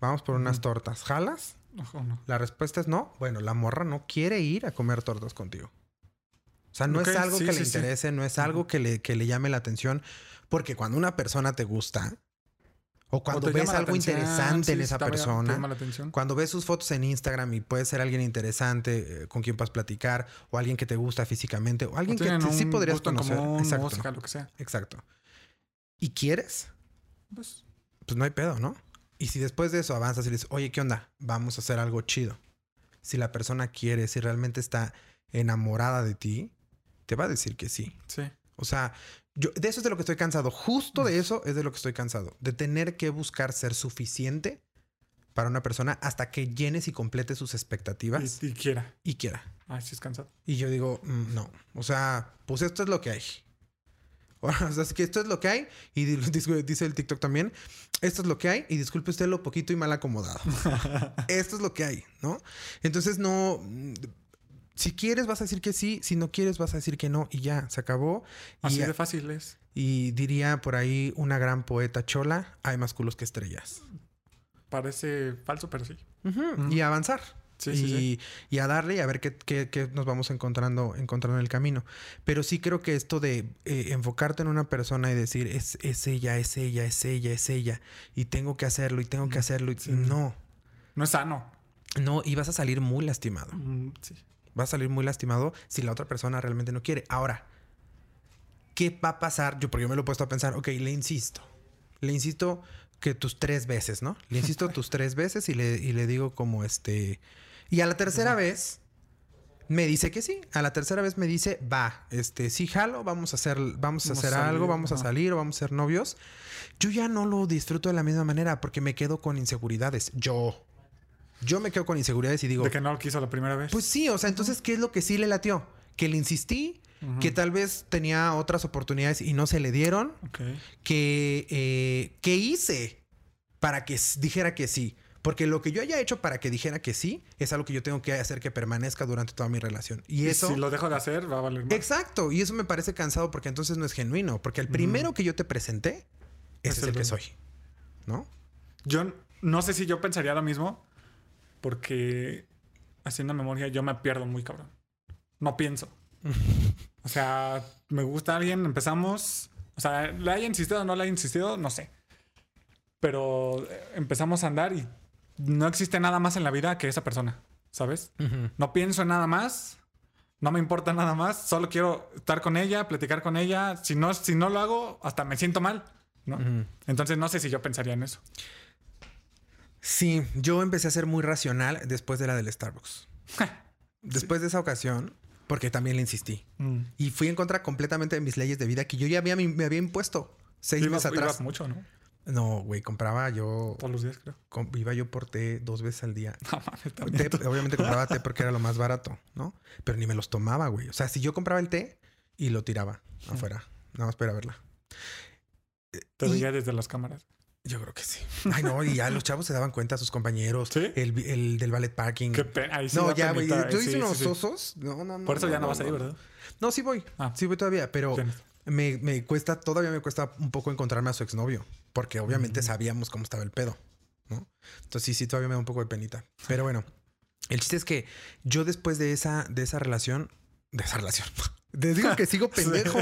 Vamos por unas tortas. ¿Jalas? Ojo, no. La respuesta es no. Bueno, la morra no quiere ir a comer tortas contigo. O sea, no es algo sí, que sí, le sí. interese, no es algo que le, que le llame la atención. Porque cuando una persona te gusta, o cuando ves algo atención, interesante sí, en esa persona, la cuando ves sus fotos en Instagram y puede ser alguien interesante eh, con quien puedas platicar, o alguien que te gusta físicamente, o alguien O que te- sí podrías conocer. común, Exacto. música, lo que sea. Exacto. ¿Y quieres? Pues, Pues no hay pedo, ¿no? Y si después de eso avanzas y le dices, oye, ¿qué onda? Vamos a hacer algo chido. Si la persona quiere, si realmente está enamorada de ti, te va a decir que sí. sí. O sea, yo de eso es de lo que estoy cansado. Justo de eso es de lo que estoy cansado. De tener que buscar ser suficiente para una persona hasta que llenes y complete sus expectativas Y, y quiera. y quiera. Ay, sí es cansado. Y yo digo, mm, no. O sea, pues esto es lo que hay. O sea, es que esto es lo que hay. Y di- dice el TikTok también. Esto es lo que hay. Y disculpe usted lo poquito y mal acomodado. esto es lo que hay, ¿no? Entonces no. mm, Si quieres, vas a decir que sí. Si no quieres, vas a decir que no. Y ya, se acabó. Así Y, de fácil es. y diría por ahí una gran poeta chola: hay más culos que estrellas. Parece falso, pero sí. Y avanzar. Sí, y, sí, sí. y a darle y a ver qué, qué- qué nos vamos encontrando, encontrando en el camino. Pero sí creo que esto de eh, enfocarte en una persona y decir es, es ella, es ella, es ella, es ella, y tengo que hacerlo, y tengo que hacerlo, y Sí. no, No es sano. no, y vas a salir muy lastimado. Mm. Vas a salir muy lastimado si la otra persona realmente no quiere. Ahora, ¿qué va a pasar? Yo, porque yo me lo he puesto a pensar, ok, le insisto. Le insisto que tus tres veces, ¿no? Le insisto tus tres veces y le, y le digo como este... Y a la tercera vez me dice que sí. A la tercera vez me dice, va, este, sí, jalo, vamos a hacer, vamos a Vamos hacer salir, algo, vamos a salir o vamos a ser novios. Yo ya no lo disfruto de la misma manera porque me quedo con inseguridades. Yo. Yo me quedo con inseguridades y digo, De que no lo quiso la primera vez. pues sí, o sea, entonces, ¿qué es lo que sí le latió? Que le insistí, que tal vez tenía otras oportunidades y no se le dieron, Ok. que eh, ¿qué hice para que dijera que sí? Porque lo que yo haya hecho para que dijera que sí es algo que yo tengo que hacer que permanezca durante toda mi relación. Y Y eso... si lo dejo de hacer, va a valer más. Exacto, y eso me parece cansado porque entonces no es genuino, porque el primero que yo te presenté, ese Es es el el que soy. ¿No? Yo no sé si yo pensaría lo mismo, porque haciendo memoria yo me pierdo muy cabrón. No pienso. o sea, me gusta alguien, empezamos. O sea, le haya insistido o no le haya insistido, no sé. Pero eh, empezamos a andar y no existe nada más en la vida que esa persona, ¿sabes? No pienso en nada más. No me importa nada más. Solo quiero estar con ella, platicar con ella. Si no, si no lo hago, hasta me siento mal. Entonces no sé si yo pensaría en eso. Sí, yo empecé a ser muy racional después de la del Starbucks. Después de esa ocasión, porque también le insistí. Mm. Y fui en contra completamente de mis leyes de vida que yo ya había, me había impuesto seis Ibas- meses atrás. ibas mucho, ¿no? No, güey, compraba yo, Todos los días, creo. iba yo por té dos veces al día. No mames, Té, obviamente compraba té porque era lo más barato, ¿no? Pero ni me los tomaba, güey. O sea, si yo compraba el té y lo tiraba afuera, nada más para verla. Te y- veía desde las cámaras. Yo creo que sí. Ay, no, y ya los chavos se daban cuenta, sus compañeros, ¿Sí? el, el del ballet parking. Qué pena. Ahí sí no, ya, güey. penita, ¿Tú eh, sí, unos osos? No, no, no. Por eso ya no vas ahí, ¿verdad? No, sí voy. Ah. Sí voy todavía, pero. Me, me cuesta, todavía me cuesta un poco encontrarme a su exnovio. Porque obviamente sabíamos cómo estaba el pedo, ¿no? Entonces sí, sí, todavía me da un poco de penita. Pero bueno, el chiste es que yo después de esa, de esa relación, de esa relación. Les digo que sigo pendejo.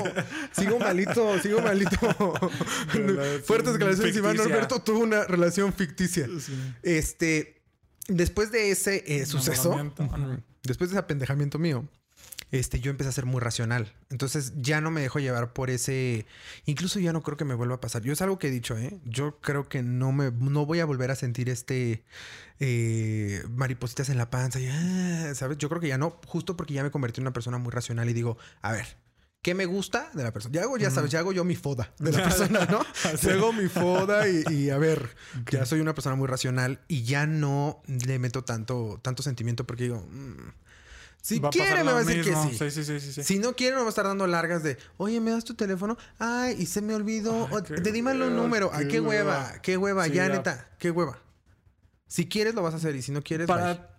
Sigo malito, sigo malito. Fuertes declaraciones. Iván. Norberto tuvo una relación ficticia. Sí. Este, después de ese eh, suceso, después de ese apendejamiento mío, este, yo empecé a ser muy racional. Entonces ya no me dejo llevar por ese. Incluso ya no creo que me vuelva a pasar. Yo es algo que he dicho, ¿eh? Yo creo que no me, no voy a volver a sentir este eh, maripositas en la panza. y, ah, ¿Sabes? Yo creo que ya no, justo porque ya me convertí en una persona muy racional y digo, a ver. ¿Qué me gusta de la persona? Ya hago, ya sabes, ya hago yo mi foda de la persona, ¿no? Yo hago mi foda y, y, a ver, ya soy una persona muy racional y ya no le meto tanto, tanto sentimiento porque digo, mm, si Va quiere me va a decir mismo. que sí. Sí, sí, sí, sí, sí. Si no quiere, me va a estar dando largas de, oye, ¿me das tu teléfono? Ay, y se me olvidó. Ay, O- qué te dímelo un hueva, número. Ay, qué hueva, hueva. qué hueva, Sí, ya, ya. neta, qué hueva. Si quieres, lo vas a hacer y si no quieres. Para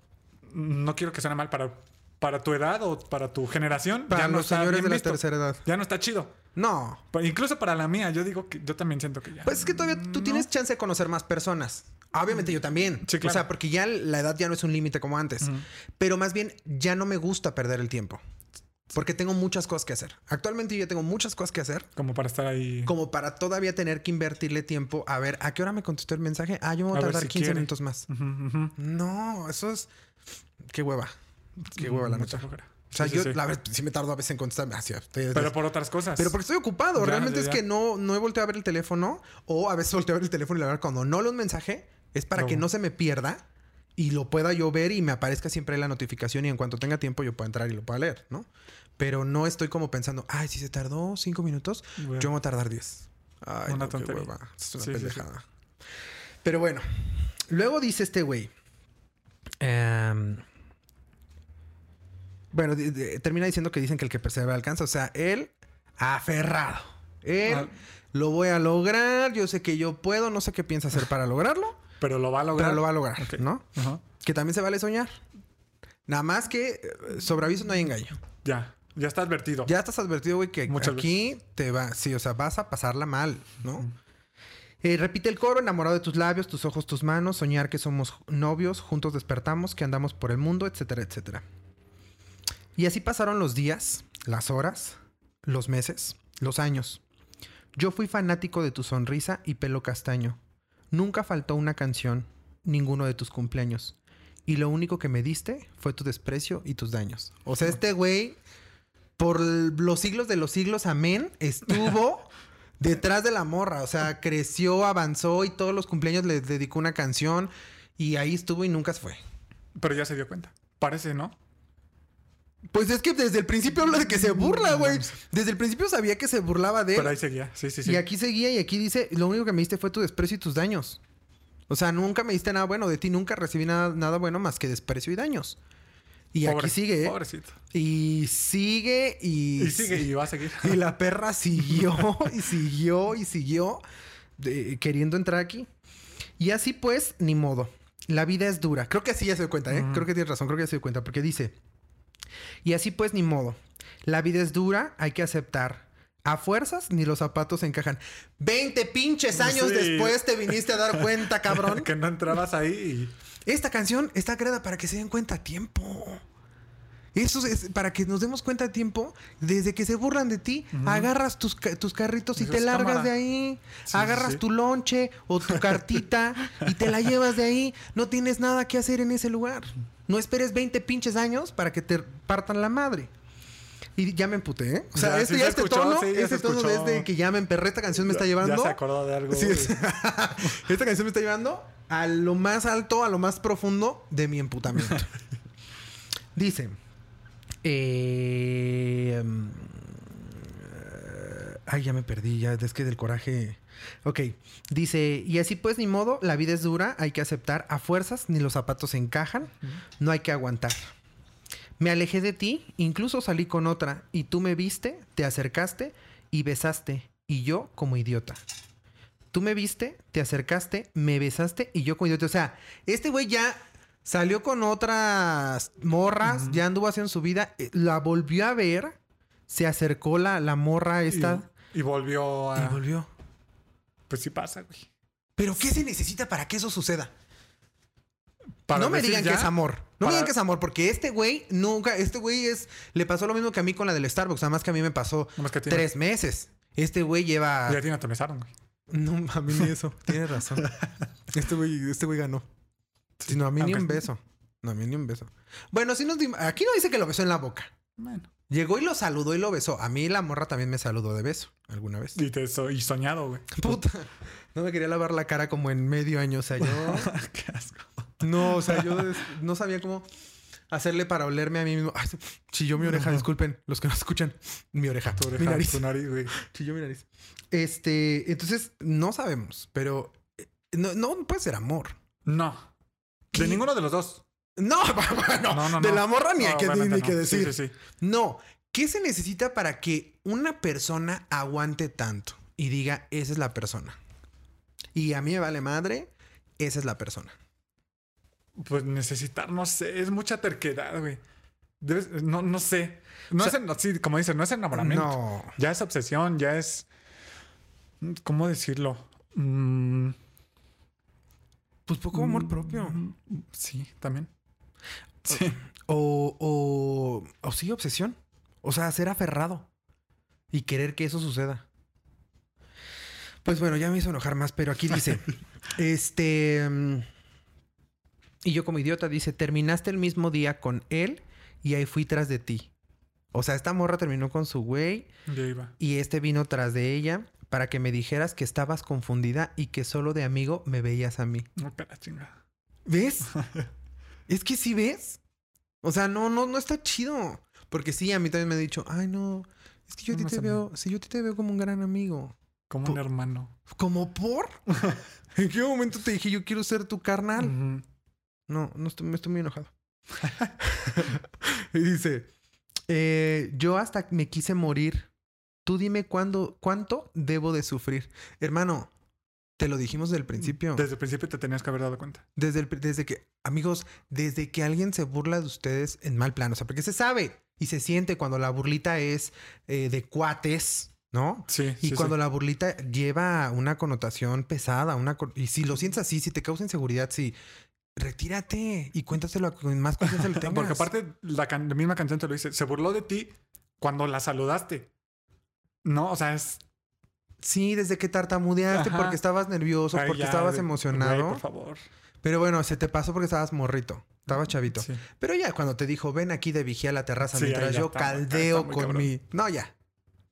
no quiero que suene mal para, para tu edad o para tu generación. Para ya no los está señores bien de la visto. tercera edad. Ya no está chido. No. Pa- Incluso para la mía, yo digo que yo también siento que ya. Pues es que todavía tú No. tienes chance de conocer más personas. Obviamente yo también. Sí, claro. O sea, porque ya la edad ya no es un límite como antes. Pero más bien ya no me gusta perder el tiempo. Porque tengo muchas cosas que hacer. Actualmente yo ya tengo muchas cosas que hacer. Como para estar ahí. Como para todavía tener que invertirle tiempo a ver a qué hora me contestó el mensaje. Ah, yo me voy a, tardar si 15 quiere. minutos más. No, eso es. Qué hueva. Qué hueva, la neta. flojera. O sea, Sí, yo, sí. la verdad, sí me tardo a veces en contestar hacia ustedes. Pero por otras cosas. Pero porque estoy ocupado. Ya, Realmente ya, es que no, no he volteado a ver el teléfono. O a veces volteo a ver el teléfono y la verdad, cuando no leo un mensaje, es para No. que no se me pierda y lo pueda yo ver y me aparezca siempre la notificación y en cuanto tenga tiempo yo pueda entrar y lo pueda leer, ¿no? Pero no estoy como pensando, ay, si se tardó cinco minutos, Bueno. yo me voy a tardar diez. Ay, Una no, qué hueva. Es una Sí, sí, sí. pendejada. Pero bueno, luego dice este güey. em, bueno, termina diciendo que dicen que el que persevera alcanza. O sea, él aferrado. Él Ah. lo voy a lograr. Yo sé que yo puedo. No sé qué piensa hacer para lograrlo. Pero lo va a lograr. Pero lo va a lograr. ¿no? Ajá. Que también se vale soñar. Nada más que eh, sobre aviso no hay engaño. Ya. Ya está advertido. Ya estás advertido, güey, que Muchas aquí te va, sí, o sea, vas a pasarla mal, ¿no? Eh, repite el coro, enamorado de tus labios, tus ojos, tus manos, soñar que somos novios, juntos despertamos, que andamos por el mundo, etcétera, etcétera. Y así pasaron los días, las horas, los meses, los años. Yo fui fanático de tu sonrisa y pelo castaño. Nunca faltó una canción, ninguno de tus cumpleaños. Y lo único que me diste fue tu desprecio y tus daños. O sea, este güey, por los siglos de los siglos, amén, estuvo detrás de la morra. O sea, creció, avanzó y todos los cumpleaños le dedicó una canción. Y ahí estuvo y nunca se fue. Pero ya se dio cuenta. Parece, ¿no? Pues es que desde el principio habla de que se burla, güey. Desde el principio sabía que se burlaba de él. Pero ahí seguía. Sí, sí, sí. Y aquí seguía y aquí dice, lo único que me diste fue tu desprecio y tus daños. O sea, nunca me diste nada bueno de ti, nunca recibí nada, nada bueno más que desprecio y daños. Y Pobre- aquí sigue, ¿eh? Pobrecito. Y sigue y... Y sigue y va a seguir. Y la perra siguió y siguió y siguió de- queriendo entrar aquí. Y así pues, ni modo. La vida es dura. Creo que así ya se dio cuenta, ¿eh? Creo que tienes razón, creo que ya se dio cuenta. Porque dice, y así pues, ni modo. La vida es dura, hay que aceptar. A fuerzas ni los zapatos encajan. 20 pinches años Sí. después te viniste a dar cuenta, cabrón. que no entrabas ahí Esta canción está creada para que se den cuenta a tiempo. Eso es para que nos demos cuenta a tiempo. Desde que se burlan de ti, agarras tus, tus carritos y te largas "Cámara". de ahí. Sí, agarras sí. tu lonche o tu cartita y te la llevas de ahí. No tienes nada que hacer en ese lugar. No esperes 20 pinches años para que te partan la madre. Y ya me emputé, ¿eh? O sea, Ya, este, sí ya se este escuchó, tono, sí, ya este se tono escuchó. desde que ya me emperré, esta canción me está llevando. ya se acordó de algo. Sí, Esta canción me está llevando a lo más alto, a lo más profundo de mi emputamiento. Dice. eh, mm, ay, ya me perdí, ya es que del coraje. Ok, dice, y así pues ni modo, la vida es dura, hay que aceptar a fuerzas, ni los zapatos encajan, no hay que aguantar. Me alejé de ti, incluso salí con otra, y tú me viste, te acercaste y besaste, y yo como idiota. Tú me viste, te acercaste, me besaste y yo como idiota. O sea, este güey ya salió con otras morras, ya anduvo haciendo su vida, eh, la volvió a ver, se acercó la, la morra esta Y, y volvió y a. volvió. Pues sí pasa, güey. Pero ¿qué se necesita para que eso suceda? Para no me digan ya, que es amor. No me digan que es amor, porque este güey nunca, este güey es, le pasó lo mismo que a mí con la del Starbucks, nada más que a mí me pasó que a ti no. tres meses. Este güey lleva. Y a ti no te besaron, güey. No, a mí ni eso. Tienes razón. Este güey, este güey ganó. Sí, no, a mí ni un beso. No, a mí ni un beso. Bueno, sí nos. Aquí no dice que lo besó en la boca. Bueno. Llegó y lo saludó y lo besó. A mí la morra también me saludó de beso alguna vez. Y, te so- y soñado, güey. Puta. No me quería lavar la cara como en medio año. O sea, yo. Qué asco. No, o sea, yo no sabía cómo hacerle para olerme a mí mismo. Ay, chilló mi oreja, disculpen, los que no escuchan. Mi oreja, Tu mi oreja, nariz. tu nariz, güey. Chilló mi nariz. Este, entonces, no sabemos, pero eh, no, no puede ser amor. No. ¿Qué? De ninguno de los dos. No, bueno, No, no, de la morra ni hay que, ni, que Sí, decir. sí, sí. No, ¿qué se necesita para que una persona aguante tanto y diga, esa es la persona? Y a mí me vale madre, esa es la persona. Pues necesitar, no sé, es mucha terquedad, güey. Debes- no, no sé. No O sea- es, sí, como dicen, no es enamoramiento. No. Ya es obsesión, ya es. ¿Cómo decirlo? Mm, Pues poco amor propio. mm, Sí, también. Sí. O, o, o sí, obsesión. O sea, ser aferrado. Y querer que eso suceda. Pues bueno, ya me hizo enojar más, pero aquí dice, este... mm, Y yo como idiota dice, terminaste el mismo día con él y ahí fui tras de ti. O sea, esta morra terminó con su güey iba. y este vino tras de ella para que me dijeras que estabas confundida y que solo de amigo me veías a mí. No, cara chingada. ¿Ves? es que sí ves. O sea, no, no, no está chido. Porque sí, a mí también me ha dicho, ay no, es que yo a ti te veo, sí, yo a ti te veo como un gran amigo. Como un hermano. ¿Como por? ¿En qué momento te dije yo quiero ser tu carnal? No, no estoy, me estoy muy enojado. y dice, eh, yo hasta me quise morir. Tú dime cuándo, cuánto debo de sufrir. Hermano, te lo dijimos desde el principio. Desde el principio te tenías que haber dado cuenta. Desde, el, desde que, amigos, desde que alguien se burla de ustedes en mal plano, o sea, porque se sabe y se siente cuando la burlita es eh, de cuates, ¿no? Sí. Y sí, cuando sí. la burlita lleva una connotación pesada, una y si lo sientes así, si te causa inseguridad, sí, retírate y cuéntaselo a quien más confianza le tengas. Porque aparte, la, can- la misma canción te lo dice. Se burló de ti cuando la saludaste. No, o sea, es. Sí, desde que tartamudeaste Ajá. porque estabas nervioso, Ay, porque ya, estabas de- emocionado. güey, por favor. Pero bueno, se te pasó porque estabas morrito, estabas chavito. Sí. Pero ya cuando te dijo, ven aquí de vigía a la terraza Sí, mientras yo está, caldeo está con cabrón. mi. No, ya.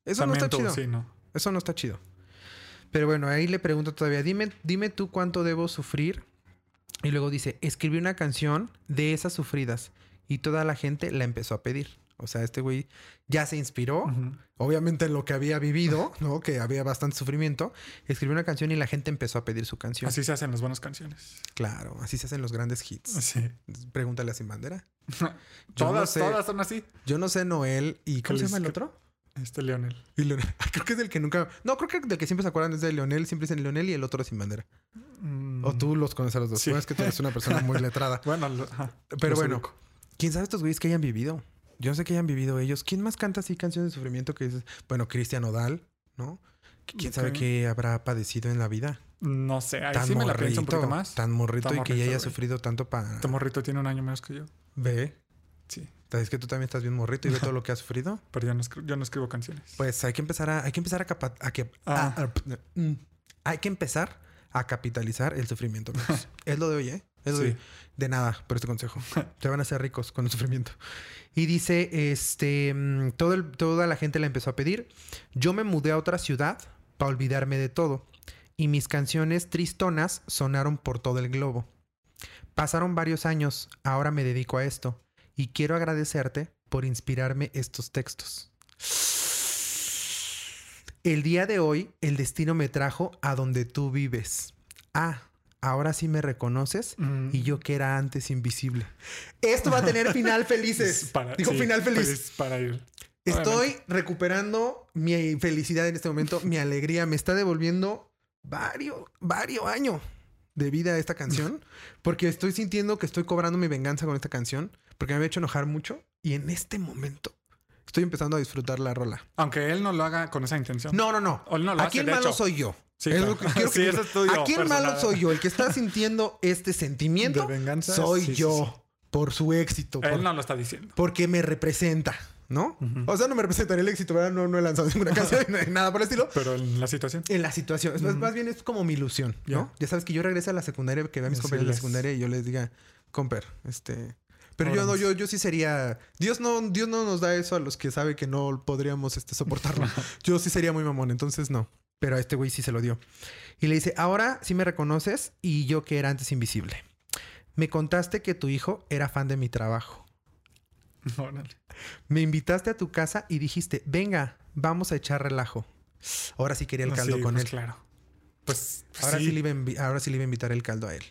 Eso También no está tú, chido. Sí, no. Eso no está chido. Pero bueno, ahí le pregunto todavía, dime, dime tú cuánto debo sufrir. Y luego dice, escribí una canción de esas sufridas. Y toda la gente la empezó a pedir. O sea, este güey ya se inspiró. Obviamente en lo que había vivido, ¿no? Que había bastante sufrimiento. Escribió una canción y la gente empezó a pedir su canción. Así se hacen las buenas canciones. Claro, así se hacen los grandes hits. Sí. Pregúntale a Sin Bandera. No todas, sé- todas son así. Yo no sé Noel y ¿cómo se llama el otro? Este Leonel. Y Leonel. Creo que es del que nunca. No, creo que del que siempre se acuerdan es de Leonel. Siempre dicen Leonel y el otro sin bandera. Mm, O tú los conoces a los dos. Sí. Es que tú eres una persona muy letrada. Bueno, lo- ajá, Pero bueno. ¿quién sabe estos güeyes que hayan vivido? Yo no sé que hayan vivido ellos. ¿Quién más canta así canciones de sufrimiento que dices? Bueno, Cristian Odal, ¿no? ¿Quién sabe qué habrá padecido en la vida? No sé, ahí tan sí me la morrito, pienso un poquito más. tan morrito Tan y que ya haya sufrido tanto para... Este morrito tiene un año menos que yo. Ve, Sí. es que tú también estás bien morrito y ve todo lo que has sufrido. Pero yo no, escri- yo no escribo canciones. Pues hay que empezar a, hay que empezar a, capa- a que, Ah. a- a- mm. hay que empezar a capitalizar el sufrimiento. es lo de hoy, ¿eh? De nada por este consejo. Te van a hacer ricos con el sufrimiento. Y dice, este, mm, todo el- toda la gente la empezó a pedir. Yo me mudé a otra ciudad para olvidarme de todo. Y mis canciones tristonas sonaron por todo el globo. Pasaron varios años, ahora me dedico a esto. Y quiero agradecerte por inspirarme estos textos. El día de hoy, el destino me trajo a donde tú vives. Ah, ahora sí me reconoces Mm. y yo que era antes invisible. Esto va a tener final felices. Para- Digo sí, final feliz. para ir. Estoy recuperando mi felicidad en este momento, mi alegría. Me está devolviendo varios, varios años de vida a esta canción. Porque estoy sintiendo que estoy cobrando mi venganza con esta canción. Porque me había hecho enojar mucho. Y en este momento estoy empezando a disfrutar la rola. Aunque él no lo haga con esa intención. No, no, no. No lo Aquí hace, el malo hecho. soy yo. Sí, Es lo que quiero que Sí, eso es tuyo, Aquí el malo soy yo. El que está sintiendo este sentimiento De venganza, soy sí, yo. Por su éxito. por- Él no lo está diciendo. Porque me representa. ¿No? O sea, no me representaría el éxito, ¿verdad? No, no he lanzado ninguna canción, nada por el estilo. Pero en la situación. En la situación. Es más, más bien es como mi ilusión, ¿no? Ya. Ya sabes que yo regreso a la secundaria, que vea a mis compañeros de la secundaria y yo les diga, comper, este. Pero yo no, yo, yo sí sería. Dios no, Dios no nos da eso a los que sabe que no podríamos este, soportarlo. yo sí sería muy mamón, entonces no. Pero a este güey sí se lo dio. Y le dice, ahora sí me reconoces y yo que era antes invisible. Me contaste que tu hijo era fan de mi trabajo. Órale. Me invitaste a tu casa y dijiste, venga, vamos a echar relajo. Ahora sí quería el caldo Sí, con pues él. Claro. Pues Ahora sí. sí, le iba a ahora sí le iba a invitar el caldo a él.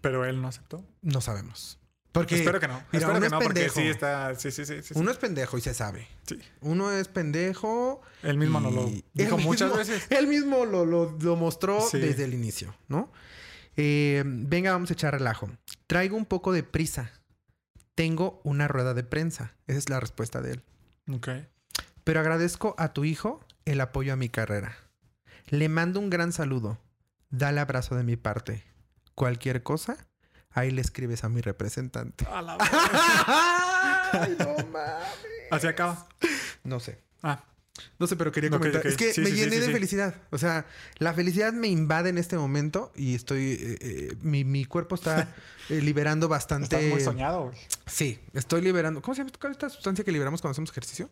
pero él no aceptó. No sabemos. Porque Espero que no. mira, Espero que es no, porque pendejo. sí está. Sí, sí, sí. sí, uno es pendejo y se sabe. Sí. Uno es pendejo. Él mismo no lo dijo muchas mismo- veces. Él mismo lo, lo- lo mostró Sí. desde el inicio, ¿no? Eh, venga, vamos a echar relajo. Traigo un poco de prisa. Tengo una rueda de prensa. Esa es la respuesta de él. Ok. Pero agradezco a tu hijo el apoyo a mi carrera. Le mando un gran saludo. Dale abrazo de mi parte. Cualquier cosa, ahí le escribes a mi representante. A la Ay, no mames. Así acaba. No sé. Ah, No sé, pero quería comentar. Es que Sí, me sí, llené sí, de felicidad. O sea, la felicidad me invade en este momento y estoy. eh, eh, mi, mi cuerpo está eh, liberando bastante. estás muy soñado. Sí, estoy liberando. ¿Cómo se llama esta sustancia que liberamos cuando hacemos ejercicio?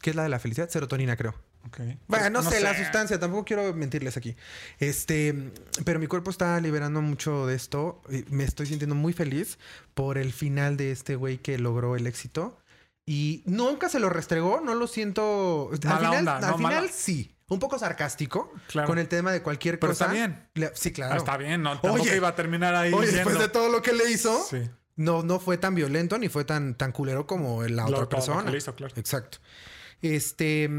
¿Qué es la de la felicidad? Serotonina, creo. Ok. Bueno, no, Pues, sé, la sustancia, tampoco quiero mentirles aquí. Este, pero mi cuerpo está liberando mucho de esto. Me estoy sintiendo muy feliz por el final de este güey que logró el éxito. Y nunca se lo restregó, no lo siento. al Mala final, onda, al no, final mala- sí. Un poco sarcástico Claro. con el tema de cualquier Pero cosa. está bien. Sí, claro. Está bien, no. Tampoco Oye. iba a terminar ahí. Oye, después de todo lo que le hizo, Sí. no, no fue tan violento ni fue tan, tan culero como la Lo- otra todo lo que persona. le hizo, claro. Exacto. Este.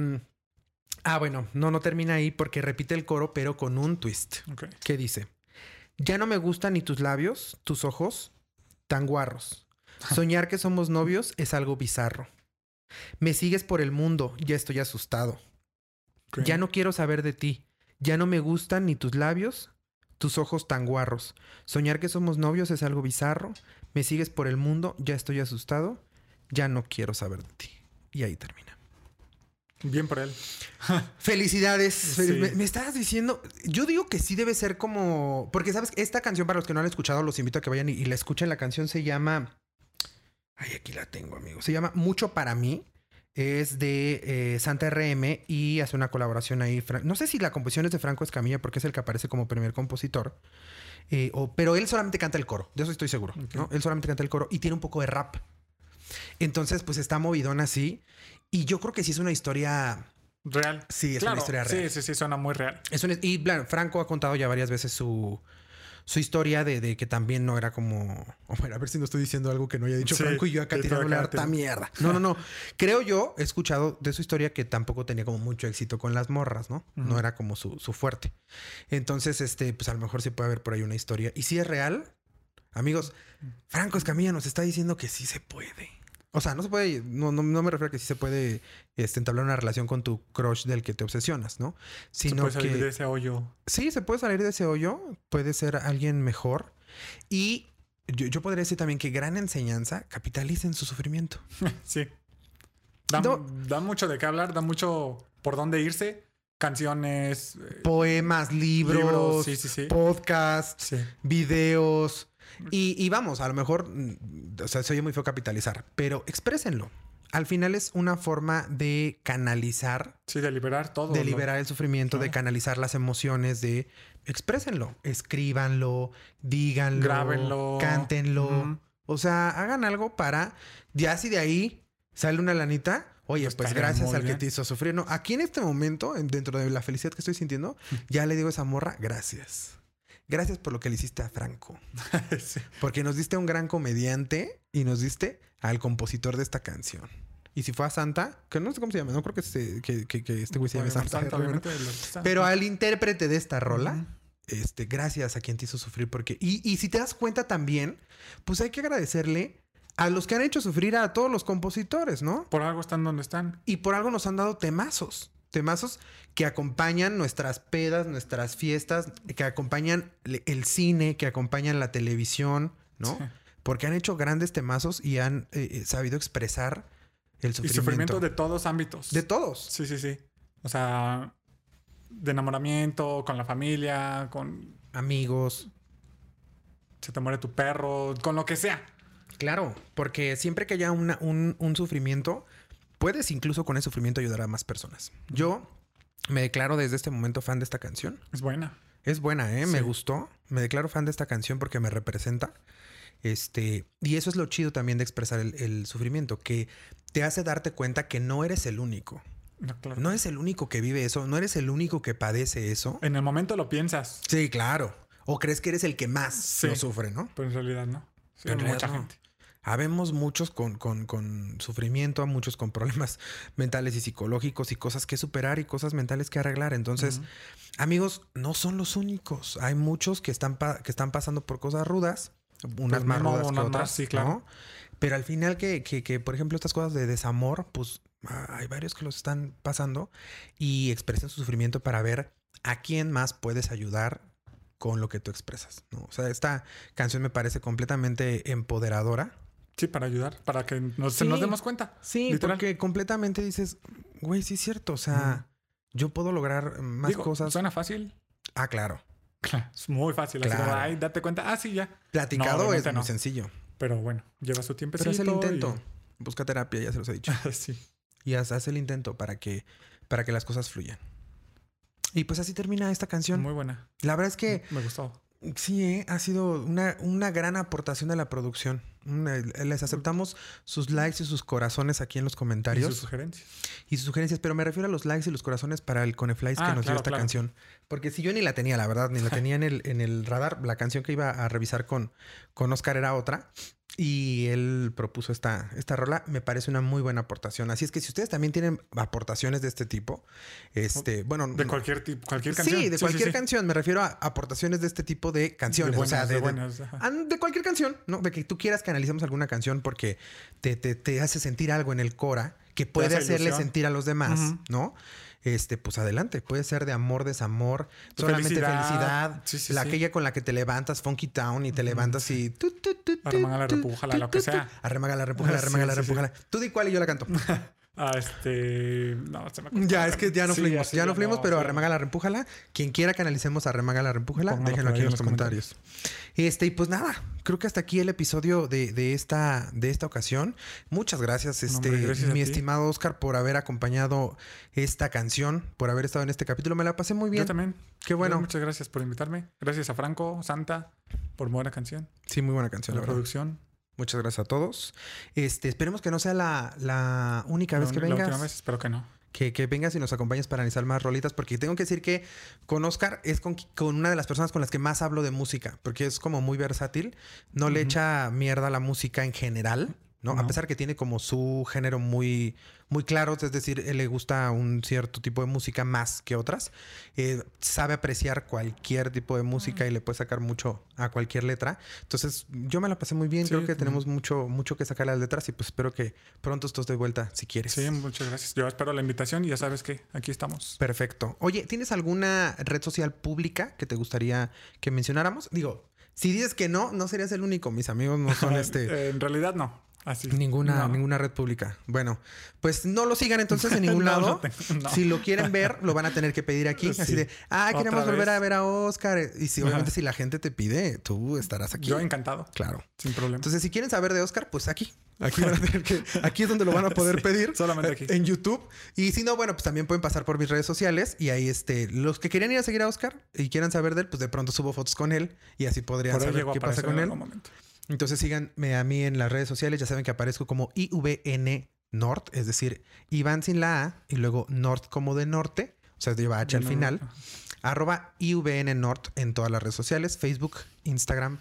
Ah, bueno, no, no termina ahí porque repite el coro, pero con un twist. Ok. ¿Qué dice? Ya no me gustan ni tus labios, tus ojos, tan guarros. Soñar que somos novios es algo bizarro. Me sigues por el mundo, ya estoy asustado. Ya no quiero saber de ti. Ya no me gustan ni tus labios, tus ojos tan guarros. Soñar que somos novios es algo bizarro. Me sigues por el mundo, ya estoy asustado. Ya no quiero saber de ti. Y ahí termina. Bien por él. Felicidades. Sí. Me, me estabas diciendo, yo digo que sí debe ser como, porque sabes, esta canción para los que no la han escuchado, los invito a que vayan y, y la escuchen. La canción se llama, ay, aquí la tengo, amigo. Se llama Mucho para mí. Es de eh, Santa RM y hace una colaboración ahí. No sé si la composición es de Franco Escamilla porque es el que aparece como primer compositor. Eh, o- pero él solamente canta el coro, de eso estoy seguro. ¿no? Él solamente canta el coro y tiene un poco de rap. Entonces, pues está movidón así. Y yo creo que sí es una historia Real. Sí, es Claro, una historia real. Sí, sí, sí, suena muy real. Es un- y claro, Franco ha contado ya varias veces su, su historia de, de que también no era como. Oh, bueno, a ver si no estoy diciendo algo que no haya dicho Sí, Franco y yo acá tirándole harta mierda. No, no, no. Creo yo, he escuchado de su historia que tampoco tenía como mucho éxito con las morras, ¿no? No era como su, su fuerte. Entonces, este, pues a lo mejor sí puede haber por ahí una historia. Y si es real, amigos, Franco Escamilla nos está diciendo que sí se puede. O sea, no se puede, no, no, no me refiero a que sí se puede este, entablar una relación con tu crush del que te obsesionas, ¿no? Se Sino puede salir que de ese hoyo. sí, se puede salir de ese hoyo, puede ser alguien mejor. Y yo, yo podría decir también que gran enseñanza, capitalicen su sufrimiento. Sí. Da, No. da mucho de qué hablar, da mucho por dónde irse. Canciones, eh, Poemas, libros, libros, sí, sí, sí. podcasts, videos. Y, y vamos, a lo mejor, mm, o sea, se oye muy feo capitalizar, pero exprésenlo. Al final es una forma de canalizar, Sí, de liberar todo. de liberar el sufrimiento, de canalizar las emociones, de exprésenlo, escríbanlo, díganlo, Grábenlo. cántenlo. O sea, hagan algo para, ya si de ahí sale una lanita, oye, Pues pues, gracias al que te hizo sufrir. No, aquí en este momento, en- dentro de la felicidad que estoy sintiendo, ya le digo a esa morra, gracias. Gracias por lo que le hiciste a Franco. Sí. Porque nos diste a un gran comediante y nos diste al compositor de esta canción. Y si fue a Santa, que no sé cómo se llama, no creo que este, que, que- que este güey se llame Bueno, Santa. Pero al intérprete de esta rola, este, gracias a quien te hizo sufrir. Porque, y, y si te das cuenta también, pues hay que agradecerle a los que han hecho sufrir a todos los compositores, ¿no? Por algo están donde están. Y por algo nos han dado temazos. Temazos que acompañan nuestras pedas, nuestras fiestas, que acompañan el cine, que acompañan la televisión, ¿no? Sí. Porque han hecho grandes temazos y han eh, eh, sabido expresar el Y sufrimiento. sufrimiento de todos ámbitos. De todos. Sí, sí, sí. O sea, de enamoramiento, con la familia, con Amigos. se te muere tu perro, con lo que sea. Claro, porque siempre que haya una- un, un sufrimiento, puedes incluso con ese sufrimiento ayudar a más personas. Yo me declaro desde este momento fan de esta canción. Es buena. Es buena, ¿eh? Me gustó. Me declaro fan de esta canción porque me representa. Este, y eso es lo chido también de expresar el, el sufrimiento, que te hace darte cuenta que no eres el único. No, claro. No eres el único que vive eso, no eres el único que padece eso. En el momento lo piensas, Sí, claro. O crees que eres el que más Sí. lo sufre, ¿no? pero en realidad no. Sí, Pero en mucha no. gente. Habemos muchos con, con, con sufrimiento, muchos con problemas mentales y psicológicos y cosas que superar y cosas mentales que arreglar. Entonces, amigos, no son los únicos. Hay muchos que están, pa- que están pasando por cosas rudas, unas Pues más mismo, rudas que más, otras. sí, claro. ¿no? Pero al final que, que, que, por ejemplo, estas cosas de desamor, pues ah, hay varios que los están pasando y expresan su sufrimiento para ver a quién más puedes ayudar con lo que tú expresas. ¿no? O sea, esta canción me parece completamente empoderadora. Sí, para ayudar, para que nos, Sí. nos demos cuenta. Sí, Literal. porque completamente dices, güey, sí es cierto. O sea, yo puedo lograr más Digo, cosas. Suena fácil. Ah, claro. Es muy fácil. Así como, Claro. ay, date cuenta. Ah, sí, ya. Platicado es muy no. sencillo. Pero bueno, lleva su tiempo. Pero es el intento. Busca terapia, ya se los he dicho. sí. y haz, haz el intento para que, para que las cosas fluyan. Y pues así termina esta canción. Muy buena. La verdad es que Me gustó. sí, ¿eh? ha sido una, una gran aportación de la producción. Una- les aceptamos sus likes y sus corazones aquí en los Y comentarios sus sugerencias. y sus sugerencias, pero me refiero a los likes y los corazones para el Coneflies que Ah, nos dio esta claro. canción. Porque si yo ni la tenía, la verdad, ni la tenía en el, en el radar, la canción que iba a revisar con, con Oscar era otra. Y él propuso esta, esta rola. Me parece una muy buena aportación. Así es que si ustedes también tienen aportaciones de este tipo, este, bueno, De cualquier tipo, cualquier canción. Sí, de cualquier sí. canción. Me refiero a aportaciones de este tipo de canciones. De o sea, de, buenas, de cualquier canción, ¿no? De que tú quieras que analicemos alguna canción porque te, te- te hace sentir algo en el Cora que puede hace hacerle ilusión. sentir a los demás, Ujú. ¿no? Este, pues adelante. Puede ser de amor, desamor, solamente Felicidad. felicidad. Sí, sí, la sí. aquella con la que te levantas, Funky Town, y te levantas y. Arremángala, tu, repújala, lo que sea. Arremángala, repújala, Sí, arremángala, sí, sí. repújala. Tú di cuál y yo la canto. Ah, este. No, se me Ya, es que ya no Sí, ya no fuimos, pero sí, arremángala, repújala. Quien quiera que analicemos arremángala, repújala, Póngalo déjenlo aquí en los comentarios. Este, y pues nada, creo que hasta aquí el episodio de, de esta, de esta ocasión. Muchas gracias, No, este, hombre, gracias a mi ti. estimado Oscar, por haber acompañado esta canción, por haber estado en este capítulo. Me la pasé muy bien. Yo también. Qué bueno. Muchas gracias por invitarme. Gracias a Franco, Santa, por buena canción. Sí, muy buena canción, La producción. Muchas gracias a todos. Este, esperemos que no sea la, la única vez La que uni- la vengas. última vez, espero que no. que, que vengas y nos acompañes para analizar más rolitas, porque tengo que decir que con Oscar es con, con una de las personas con las que más hablo de música, porque es como muy versátil, no le echa mierda a la música en general, ¿no? A pesar que tiene como su género muy, muy claro, es decir, él le gusta un cierto tipo de música más que otras, eh, sabe apreciar cualquier tipo de música y le puede sacar mucho a cualquier letra. Entonces, yo me la pasé muy bien, Sí, creo que tenemos mucho, mucho que sacar las letras y pues espero que pronto estés de vuelta si quieres. Sí, muchas gracias. Yo espero la invitación y ya sabes que aquí estamos. Perfecto. Oye, ¿tienes alguna red social pública que te gustaría que mencionáramos? Digo, si dices que no, no serías el único. Mis amigos no son este en realidad no. Así. ninguna No. ninguna red pública. Bueno, pues no lo sigan entonces en ningún No, lado. no tengo- no. Si lo quieren ver, lo van a tener que pedir aquí. Así Sí. de, ah, Otra queremos volver vez. a ver a Oscar. Y si obviamente Ajá. si la gente te pide, tú estarás aquí. Yo encantado. Claro. Sin problema. Entonces, si quieren saber de Oscar, pues aquí. Aquí van a tener que, aquí es donde lo van a poder Sí, pedir. solamente aquí. En YouTube. Y si no, bueno, pues también pueden pasar por mis redes sociales. Y ahí, este, los que querían ir a seguir a Oscar y quieran saber de él, pues de pronto subo fotos con él. Y así podrían saber qué pasa con en él. algún momento. Entonces síganme a mí en las redes sociales. Ya saben que aparezco como IVN Nord, es decir, Iván sin la A y luego Nord como de norte. O sea, lleva H al final. Arroba IVN Nord en todas las redes sociales: Facebook, Instagram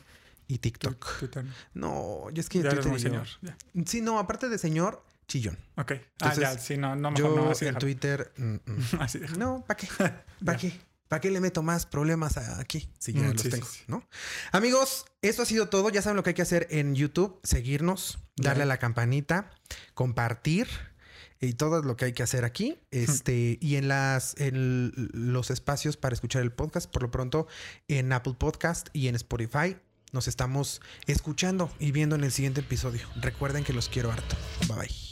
y TikTok. Twitter. No, yo es que Ya eres Twitter muy yo- señor. Ya. Sí, no, aparte de señor, chillón. Ok. Entonces, ah, ya, sí, no, no, mejor Yo no, así en déjalo. Twitter, mm, mm. Así no, ¿para qué? ¿Para qué? ¿Para qué le meto más problemas aquí? Si ya Mm, los sí, tengo, sí. ¿no? Amigos, esto ha sido todo. Ya saben lo que hay que hacer en YouTube: seguirnos, darle a la campanita, compartir y todo lo que hay que hacer aquí. Este, y en las en los espacios para escuchar el podcast, por lo pronto, en Apple Podcast y en Spotify. Nos estamos escuchando y viendo en el siguiente episodio. Recuerden que los quiero harto. Bye bye.